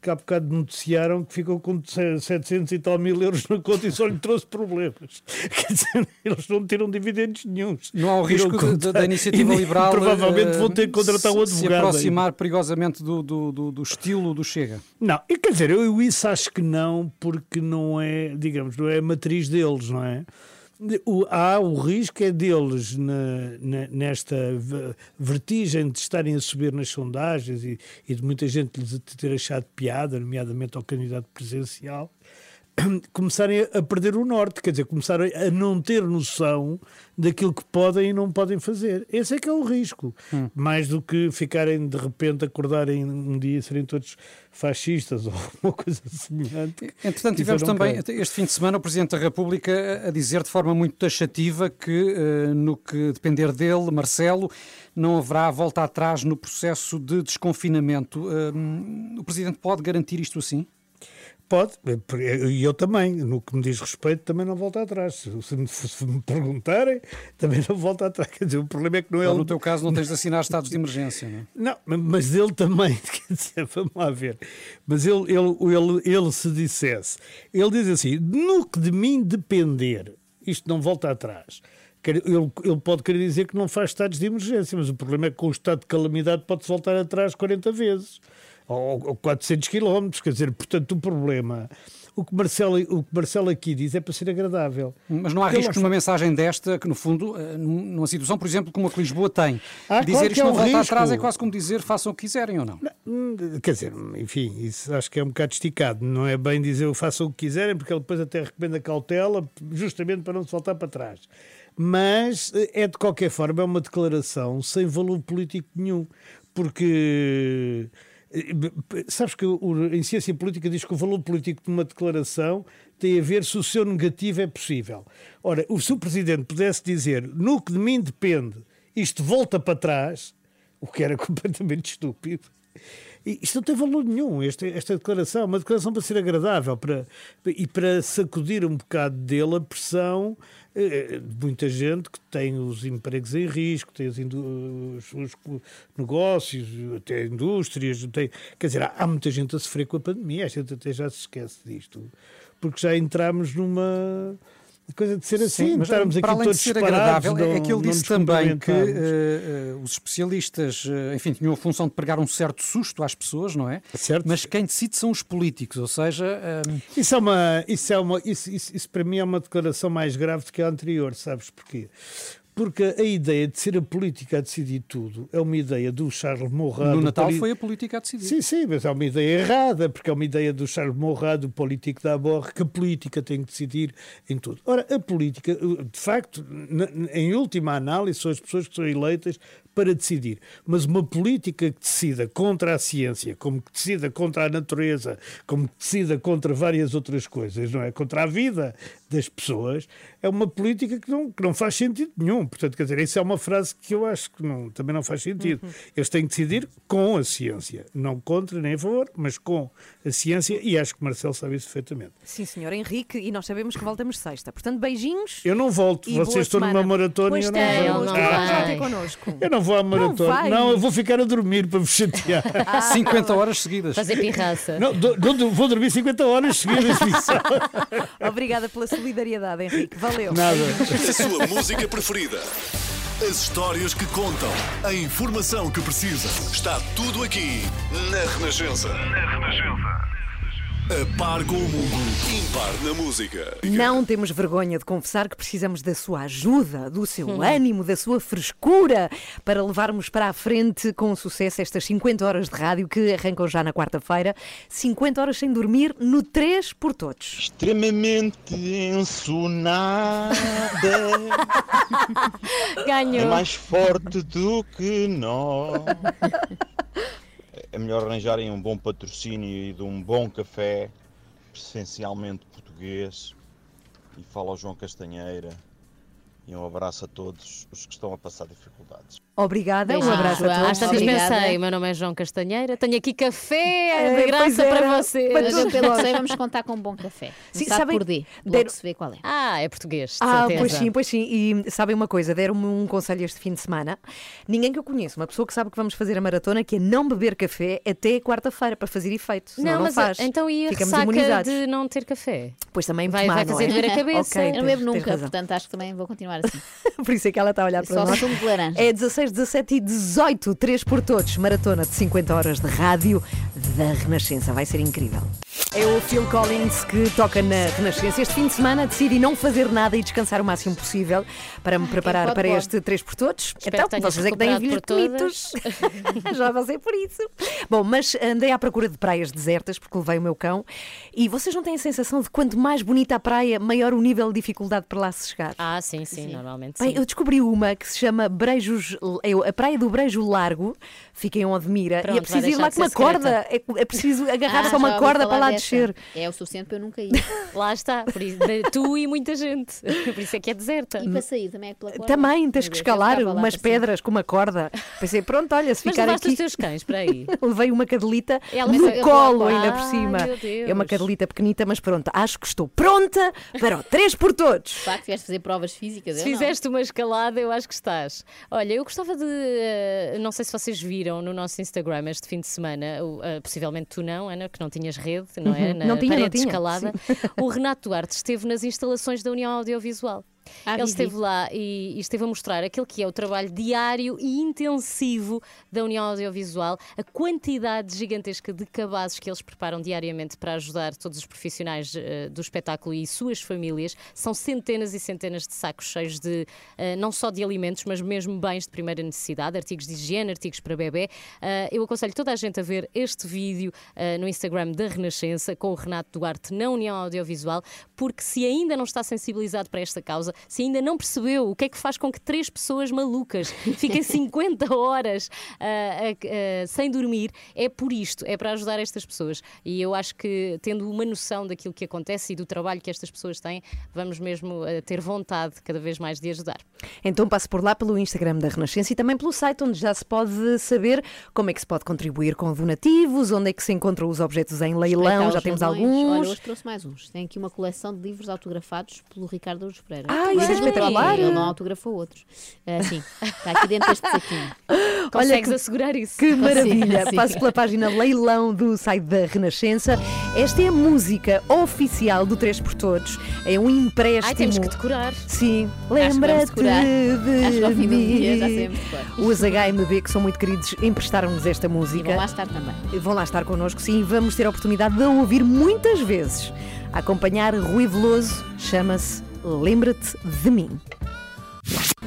que há bocado noticiaram que ficou com 700 e tal mil euros na conta e só lhe trouxe problemas. Quer dizer, eles não tiram dividendos nenhums. Não há o risco conta- da Iniciativa e Liberal Provavelmente eh, vão ter que contratar um advogado. Se aproximar perigosamente do, do, do, do estilo do Chega. Não, e quer dizer, eu isso acho que não, porque não é, digamos, não é a matriz deles, não é? O- há o risco é deles na- na- nesta ve- vertigem de estarem a subir nas sondagens e, e de muita gente lhes ter achado piada, nomeadamente ao candidato presidencial, começarem a- perder o norte, quer dizer, começarem a não ter noção daquilo que podem e não podem fazer. Esse é que é o risco. Mais do que ficarem de repente, acordarem um dia e serem todos fascistas ou alguma coisa semelhante. Entretanto, Isso tivemos eu não também este fim de semana o Presidente da República a dizer de forma muito taxativa que, eh, no que depender dele, Marcelo, não haverá volta atrás no processo de desconfinamento. Eh, O Presidente pode garantir isto assim? Pode, e eu também, no que me diz respeito, também não volto atrás. Se, me, se me perguntarem, também não volto atrás. Quer dizer, o problema é que não é. Ele- no teu caso não tens de assinar estados de emergência, não é? Não, mas ele também, quer dizer, vamos lá ver. Mas ele, ele, ele, ele se dissesse, ele diz assim: no que de mim depender, isto não volta atrás. Ele, ele pode querer dizer que não faz estados de emergência, mas o problema é que com o estado de calamidade pode-se voltar atrás 40 vezes ou, ou 400 quilómetros. Quer dizer, portanto, o problema. O que, Marcelo, o que Marcelo aqui diz é para ser agradável. Mas não há risco numa mensagem desta, que no fundo, eh, num- numa situação, por exemplo, como a que Lisboa tem, Ah, dizer claro isto é não um volta risco. atrás é quase como dizer façam o que quiserem ou não? Hum, Quer dizer, enfim, isso acho que é um bocado esticado. Não é bem dizer façam o que quiserem, porque ele depois até recomenda cautela, justamente para não se voltar para trás. Mas eh, é de qualquer forma é uma declaração sem valor político nenhum, porque sabes que em ciência política diz que o valor político de uma declaração tem a ver se o seu negativo é possível. Ora, se o Presidente pudesse dizer no que de mim depende, isto volta para trás, o que era completamente estúpido. Isto não tem valor nenhum, esta, esta declaração. É uma declaração para ser agradável para, e para sacudir um bocado dele a pressão eh, de muita gente que tem os empregos em risco, tem os, os- negócios, até indústrias. Tem, quer dizer, há, há muita gente a sofrer com a pandemia, a gente até já se esquece disto, porque já entramos numa coisa de ser assim, Sim, mas estarmos aqui para além de todos ser agradável, é não- que ele disse também que eh, eh, os especialistas, eh, enfim, tinham a função de pregar um certo susto às pessoas, não é? Certo. Mas quem decide são os políticos, ou seja, eh, Isso é uma, isso é uma, isso, isso, isso para mim é uma declaração mais grave do que a anterior, sabes porquê? Porque a ideia de ser a política a decidir tudo é uma ideia do Charles Maurras. no Natal poli- foi a política a decidir. Sim, sim, mas é uma ideia errada, porque é uma ideia do Charles Maurras, do político da Borre, que a política tem que decidir em tudo. Ora, a política, de facto, em última análise, são as pessoas que são eleitas para decidir. Mas uma política que decida contra a ciência, como que decida contra a natureza, como que decida contra várias outras coisas, não é? Contra a vida das pessoas, é uma política que não, que não faz sentido nenhum. Portanto, quer dizer, isso é uma frase que eu acho que não, também não faz sentido. Eles têm que decidir com a ciência, não contra nem a favor, mas com a ciência, e acho que Marcelo sabe isso perfeitamente. Sim, senhor Henrique, e nós sabemos que voltamos sexta. Portanto, beijinhos. Eu não volto, E boa vocês estão numa semana. maratona Pois e eu não tem, volto. não tem connosco. Eu não vou à maratona. vai. Não, eu vou ficar a dormir para vos chatear. Ah, 50 horas seguidas. Fazer pirraça. Não, do- do- vou dormir 50 horas seguidas. Obrigada pela solidariedade, Henrique. Valeu. Nada. A sua música preferida. As histórias que contam. A informação que precisa. Está tudo aqui na Renascença. Na Renascença. A par com o mundo. Impar na música. Não temos vergonha de confessar que precisamos da sua ajuda, do seu Hum. ânimo, da sua frescura para levarmos para a frente com sucesso estas 50 horas de rádio que arrancam já na quarta-feira. 50 horas sem dormir no 3 por todos. Extremamente ensonada. Ganhou. É mais forte do que nós. É melhor arranjarem um bom patrocínio e de um bom café, essencialmente português. E fala ao João Castanheira. E um abraço a todos os que estão a passar dificuldades. Obrigada, um Beijinhos, abraço a todos. Às tantas pensei, meu nome é João Castanheira, tenho aqui café É, de graça era. para vocês. Mas eu, pelo que sei, vamos contar com um bom café. Sim, Começar sabem- por D. Logo deram- se vê qual é. Ah, é português, de Ah, certeza. pois sim, pois sim. E sabem uma coisa, deram-me um conselho este fim de semana. Ninguém que eu conheço, uma pessoa que sabe que vamos fazer a maratona, que é não beber café até quarta-feira para fazer efeito. Senão Não, não, mas faz. então e a Ficamos imunizados. de não ter café? Pois também Vai- tomar, vai não fazer é? doer a cabeça. Ok, eu não bebo nunca, portanto acho que também vou continuar assim. Por isso é que ela está a olhar para Só nós. sumo de laranja. É 16, 17 e 18, 3 por todos. Maratona de 50 horas de rádio da Renascença. Vai ser incrível. É o Phil Collins que toca na Renascença. Este fim de semana decidi não fazer nada e descansar o máximo possível para me preparar pode, para pode. este 3 por todos. Espero então, vocês é que têm bonitos. Já passei por isso. Bom, mas andei à procura de praias desertas porque levei o meu cão e vocês não têm a sensação de quanto mais bonita a praia, maior o nível de dificuldade para lá se chegar? Ah, sim, sim, normalmente Bem, sim. eu descobri uma que se chama Brejos, é a Praia do Brejo Largo, fica em Odmira, Pronto, e é preciso ir lá com uma ser secreta. corda, é, é preciso agarrar Ah, só uma corda para lá dessa. É o suficiente para eu nunca ir. Lá está, por isso, tu e muita gente. Por isso é que é deserta. E para sair também é pela corda. Também tens que escalar umas pedras com uma corda. Pensei, pronto, olha, se Mas ficar aqui. os teus cães para aí. Levei uma cadelita Ela no colo Ai, ainda por cima. É uma cadelita pequenita, mas pronto, acho que estou pronta para o 3 por todos. De facto, tiveste fazer provas físicas. Se fizeste uma escalada, eu acho que estás. Olha, eu gostava de. eh, não sei se vocês viram no nosso Instagram este fim de semana, eh, possivelmente tu não, Ana, que não tinhas rede, não é? Uhum. Na Não tinha, não parede de tinha, escalada. O Renato Duarte esteve nas instalações da União Audiovisual. Ah, Ele esteve lá e, e esteve a mostrar aquele que é o trabalho diário e intensivo da União Audiovisual, a quantidade gigantesca de cabazes que eles preparam diariamente para ajudar todos os profissionais eh, do espetáculo e suas famílias. São centenas e centenas de sacos cheios de eh, não só de alimentos, mas mesmo bens de primeira necessidade, artigos de higiene, artigos para bebê. Eh, eu aconselho toda a gente a ver este vídeo no Instagram da Renascença com o Renato Duarte na União Audiovisual, porque se ainda não está sensibilizado para esta causa, se ainda não percebeu o que é que faz com que três pessoas malucas fiquem 50 horas a- a- sem dormir, é por isto, é para ajudar estas pessoas. E eu acho que, tendo uma noção daquilo que acontece e do trabalho que estas pessoas têm, vamos mesmo ah, ter vontade cada vez mais de ajudar. Então passe por lá pelo Instagram da Renascença e também pelo site onde já se pode saber como é que se pode contribuir com donativos, onde é que se encontram os objetos em leilão, já os temos leilões. alguns. Olha, hoje trouxe mais uns. Tem aqui uma coleção de livros autografados pelo Ricardo Aruz Pereira. Ah, Ah, isso é espetacular. Ele não autografou outros. Ah, sim, está aqui dentro deste saquinho. Consegues que- assegurar isso? Que maravilha! sim. Passo pela página leilão do site da Renascença. Esta é a música oficial do 3 por Todos. É um empréstimo. Ai, temos que decorar. Sim, lembra-te de dia mim. decorar. Os HMB, que são muito queridos, emprestaram-nos esta E música. vão lá estar também. Vão lá estar connosco, sim, e vamos ter a oportunidade de a ouvir muitas vezes. A acompanhar Rui Veloso, chama-se Lembra-te de mim.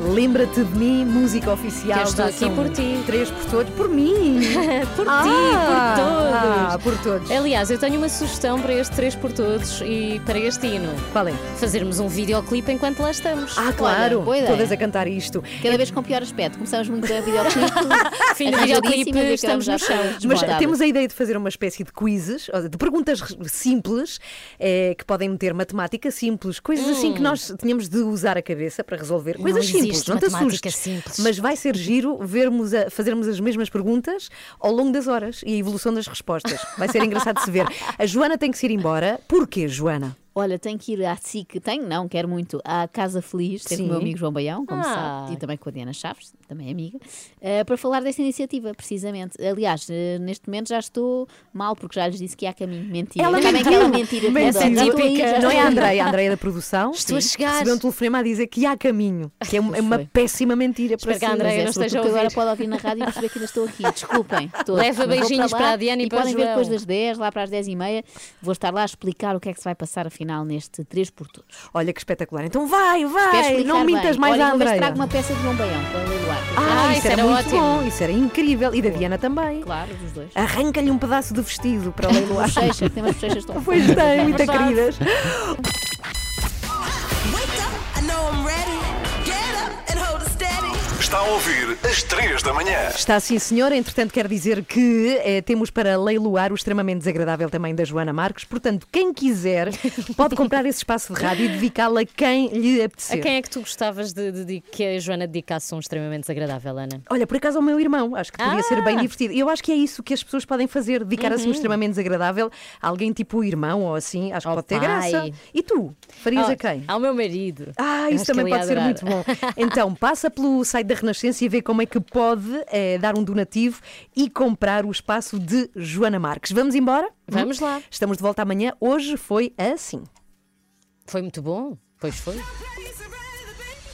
Lembra-te de mim, música oficial Que eu estou da aqui ação por ti. Três por todos, por mim. por Ah, ti, por todos. ah, por todos. Aliás, eu tenho uma sugestão para este 3 por todos e para este hino. Qual é? Fazermos um videoclipe enquanto lá estamos. Ah, claro, ideia. todas a cantar isto. Cada vez com pior aspecto. Começamos muito bem a videoclipe. Fim do videoclipe, estamos no chão. Mas temos a ideia de fazer uma espécie de quizzes, de perguntas simples, eh, que podem meter matemática simples, coisas assim que nós tínhamos de usar a cabeça para resolver. Não Coisas simples, existe não te assustes. simples. Mas vai ser giro vermos a- fazermos as mesmas perguntas ao longo das horas e a evolução das respostas. Vai ser engraçado de se ver. A Joana tem que se ir embora. Porquê, Joana? Olha, tenho que ir à SIC, tenho, não, quero muito, à Casa Feliz, ter com o meu amigo João Baião, como Ah. sabe, e também com a Diana Chaves, também é amiga, eh, para falar desta iniciativa, precisamente. Aliás, eh, neste momento já estou mal, porque já lhes disse que a caminho. Mentira. Ela Também mentiu. aquela mentira. Já estou aí, já Não é a. Andreia, a Andreia da produção. Estou a chegar. Recebeu um telefonema a dizer que há caminho, que é, um- é uma péssima mentira para Espero que a. Andreia é não esteja a que agora ouvir. pode ouvir na rádio e perceber que ainda estou aqui. Desculpem. todos. Leva beijinhos lá para a Diana e para o podem ver João. depois das 10, lá para as 10 e meia. Vou estar lá a explicar o que é que se vai passar afinal neste 3 por todos. Olha que espetacular. Então vai, vai, não mintas bem. mais Olha, se Andreia. trago uma peça de João Baião para leiloar. Ah, Ah, isso, isso era, era muito ótimo. bom, isso era incrível. E da Diana também. Claro, dos dois. Arranca-lhe um pedaço de vestido para leiloar. Bochecha, tem umas bochechas tão Pois tem, muito queridas. I know I'm ready. Está a ouvir às 3 da manhã. Está sim, senhora. Entretanto, quer dizer que eh, temos para leiloar o extremamente desagradável também da Joana Marques. Portanto, quem quiser pode comprar esse espaço de rádio e dedicá-lo a quem lhe A apetecer. quem é que tu gostavas de, de- de que a Joana dedicasse um extremamente desagradável, Ana? Olha, por acaso ao meu irmão, acho que podia Ah! ser bem divertido. E eu acho que é isso que as pessoas podem fazer, dedicar assim um extremamente desagradável a alguém tipo o irmão ou assim, acho que Ao pode ter pai. graça. E tu? Farias Ah, a quem? Ao meu marido. Ah, isso também pode ser muito bom. Então, passa pelo site da Renascença e vê como é que pode eh, dar um donativo e comprar o espaço de Joana Marques. Vamos embora? Vamos lá. Estamos de volta amanhã. Hoje foi assim. Foi muito bom. Pois foi.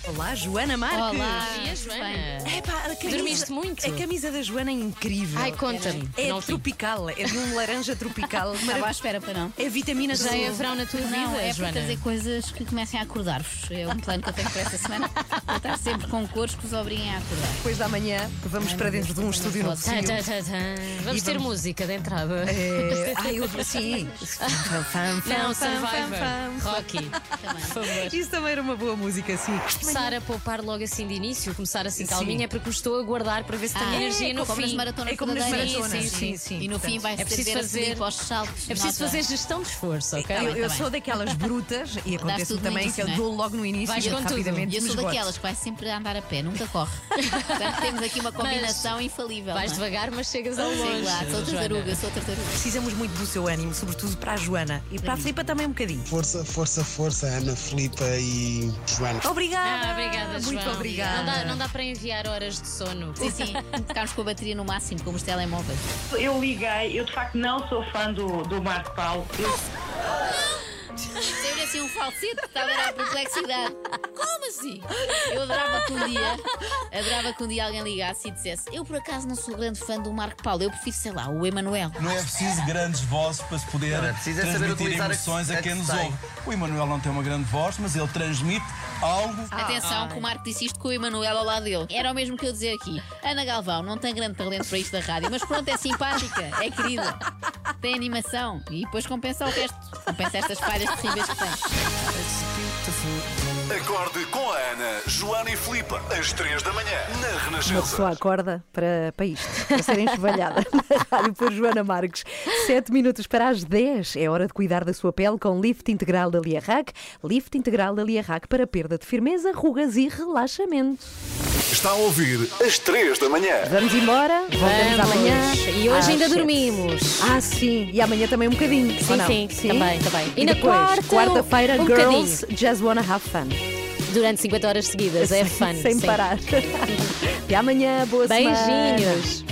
Olá, Joana Marques. Olá, Dia, Joana. Epá, a camisa- Dormiste muito? A camisa da Joana é incrível. Ai, conta-me. É Não vi. tropical, é de um laranja tropical. Estava à espera para não. É vitamina Já C. é verão na tua Não, vida, é para Joana. trazer coisas que comecem a acordar-vos. É um plano que eu tenho para esta semana. Vou estar sempre com cores que vos obriguem a acordar. Depois da manhã, vamos para dentro de um estúdio novo. Tá, tá, tá, tá. Vamos ter vamos- música de entrada. É, ai, eu sim. Fam, fam, fam, Não, fam, Survivor. fam, fam. Rocky. Por favor. Isso também era uma boa música, sim. Começar a poupar logo assim de início, começar assim Sim. calminha, é porque estou a guardar para ver se tenho Ah, energia é no como fim. nas maratonas É como nas maratonas, Sim, sim, sim, sim. E no fim vai É ser preciso fazer- para os saltos. É preciso Nota. fazer gestão de esforço, ok? Eu, eu sou daquelas brutas e acontece também início, que eu é? dou logo no início Vais e com tudo. rapidamente E eu sou daquelas que vai sempre a andar a pé, nunca corre. Portanto, temos aqui uma combinação infalível. Vais não é? devagar, mas chegas ao longe. lá, sou tartaruga, sou tartaruga. Precisamos muito do seu ânimo, sobretudo para a Joana e para a Filipa também um bocadinho. Força, força, força, Ana, Filipa e Joana. Obrigada. Ah, obrigada, Muito João. obrigada. Não dá, não dá para enviar horas de sono. Sim, sim. Ficámos com a bateria no máximo, como os telemóveis. Eu liguei, eu de facto não sou fã do, do Marco Paulo. Eu- Assim um falsete, estava a perplexidade. Como assim? Eu adorava que um dia, adorava que um dia alguém ligasse e dissesse: Eu por acaso não sou grande fã do Marco Paulo, eu prefiro, sei lá, o Emanuel. Não é preciso grandes vozes para se poder Não, é é saber transmitir utilizar a que- emoções a, a que quem nos ouve. O Emanuel não tem uma grande voz, mas ele transmite algo. Atenção, que o Marco disse isto com o Emanuel ao lado dele. Era o mesmo que eu dizer aqui. Ana Galvão não tem grande talento para isto da rádio, mas pronto, é simpática, é querida, tem animação e depois compensa o resto. Compensa estas falhas terríveis que tem. Acorde com a Ana, Joana e Filipe, às 3 da manhã, na Uma Renascença. pessoa acorda para, para isto, para ser enxovalhada na rádio por Joana Marques. Sete minutos para as 10. É hora de cuidar da sua pele com Lift Integral da Liarrac. Lift Integral da Liarrac para perda de firmeza, rugas e relaxamento. Está a ouvir às 3 da manhã. Vamos embora, voltamos Vamos. amanhã. E hoje às ainda sete. dormimos. Ah, sim. E amanhã também um bocadinho. Sim, não? sim, também, também. E, E na depois, quarta, quarta-feira, um Girls Just Wanna Have Fun. Durante 50 horas seguidas, é fun. Sem sim. parar. Até amanhã, boa semana. Beijinhos.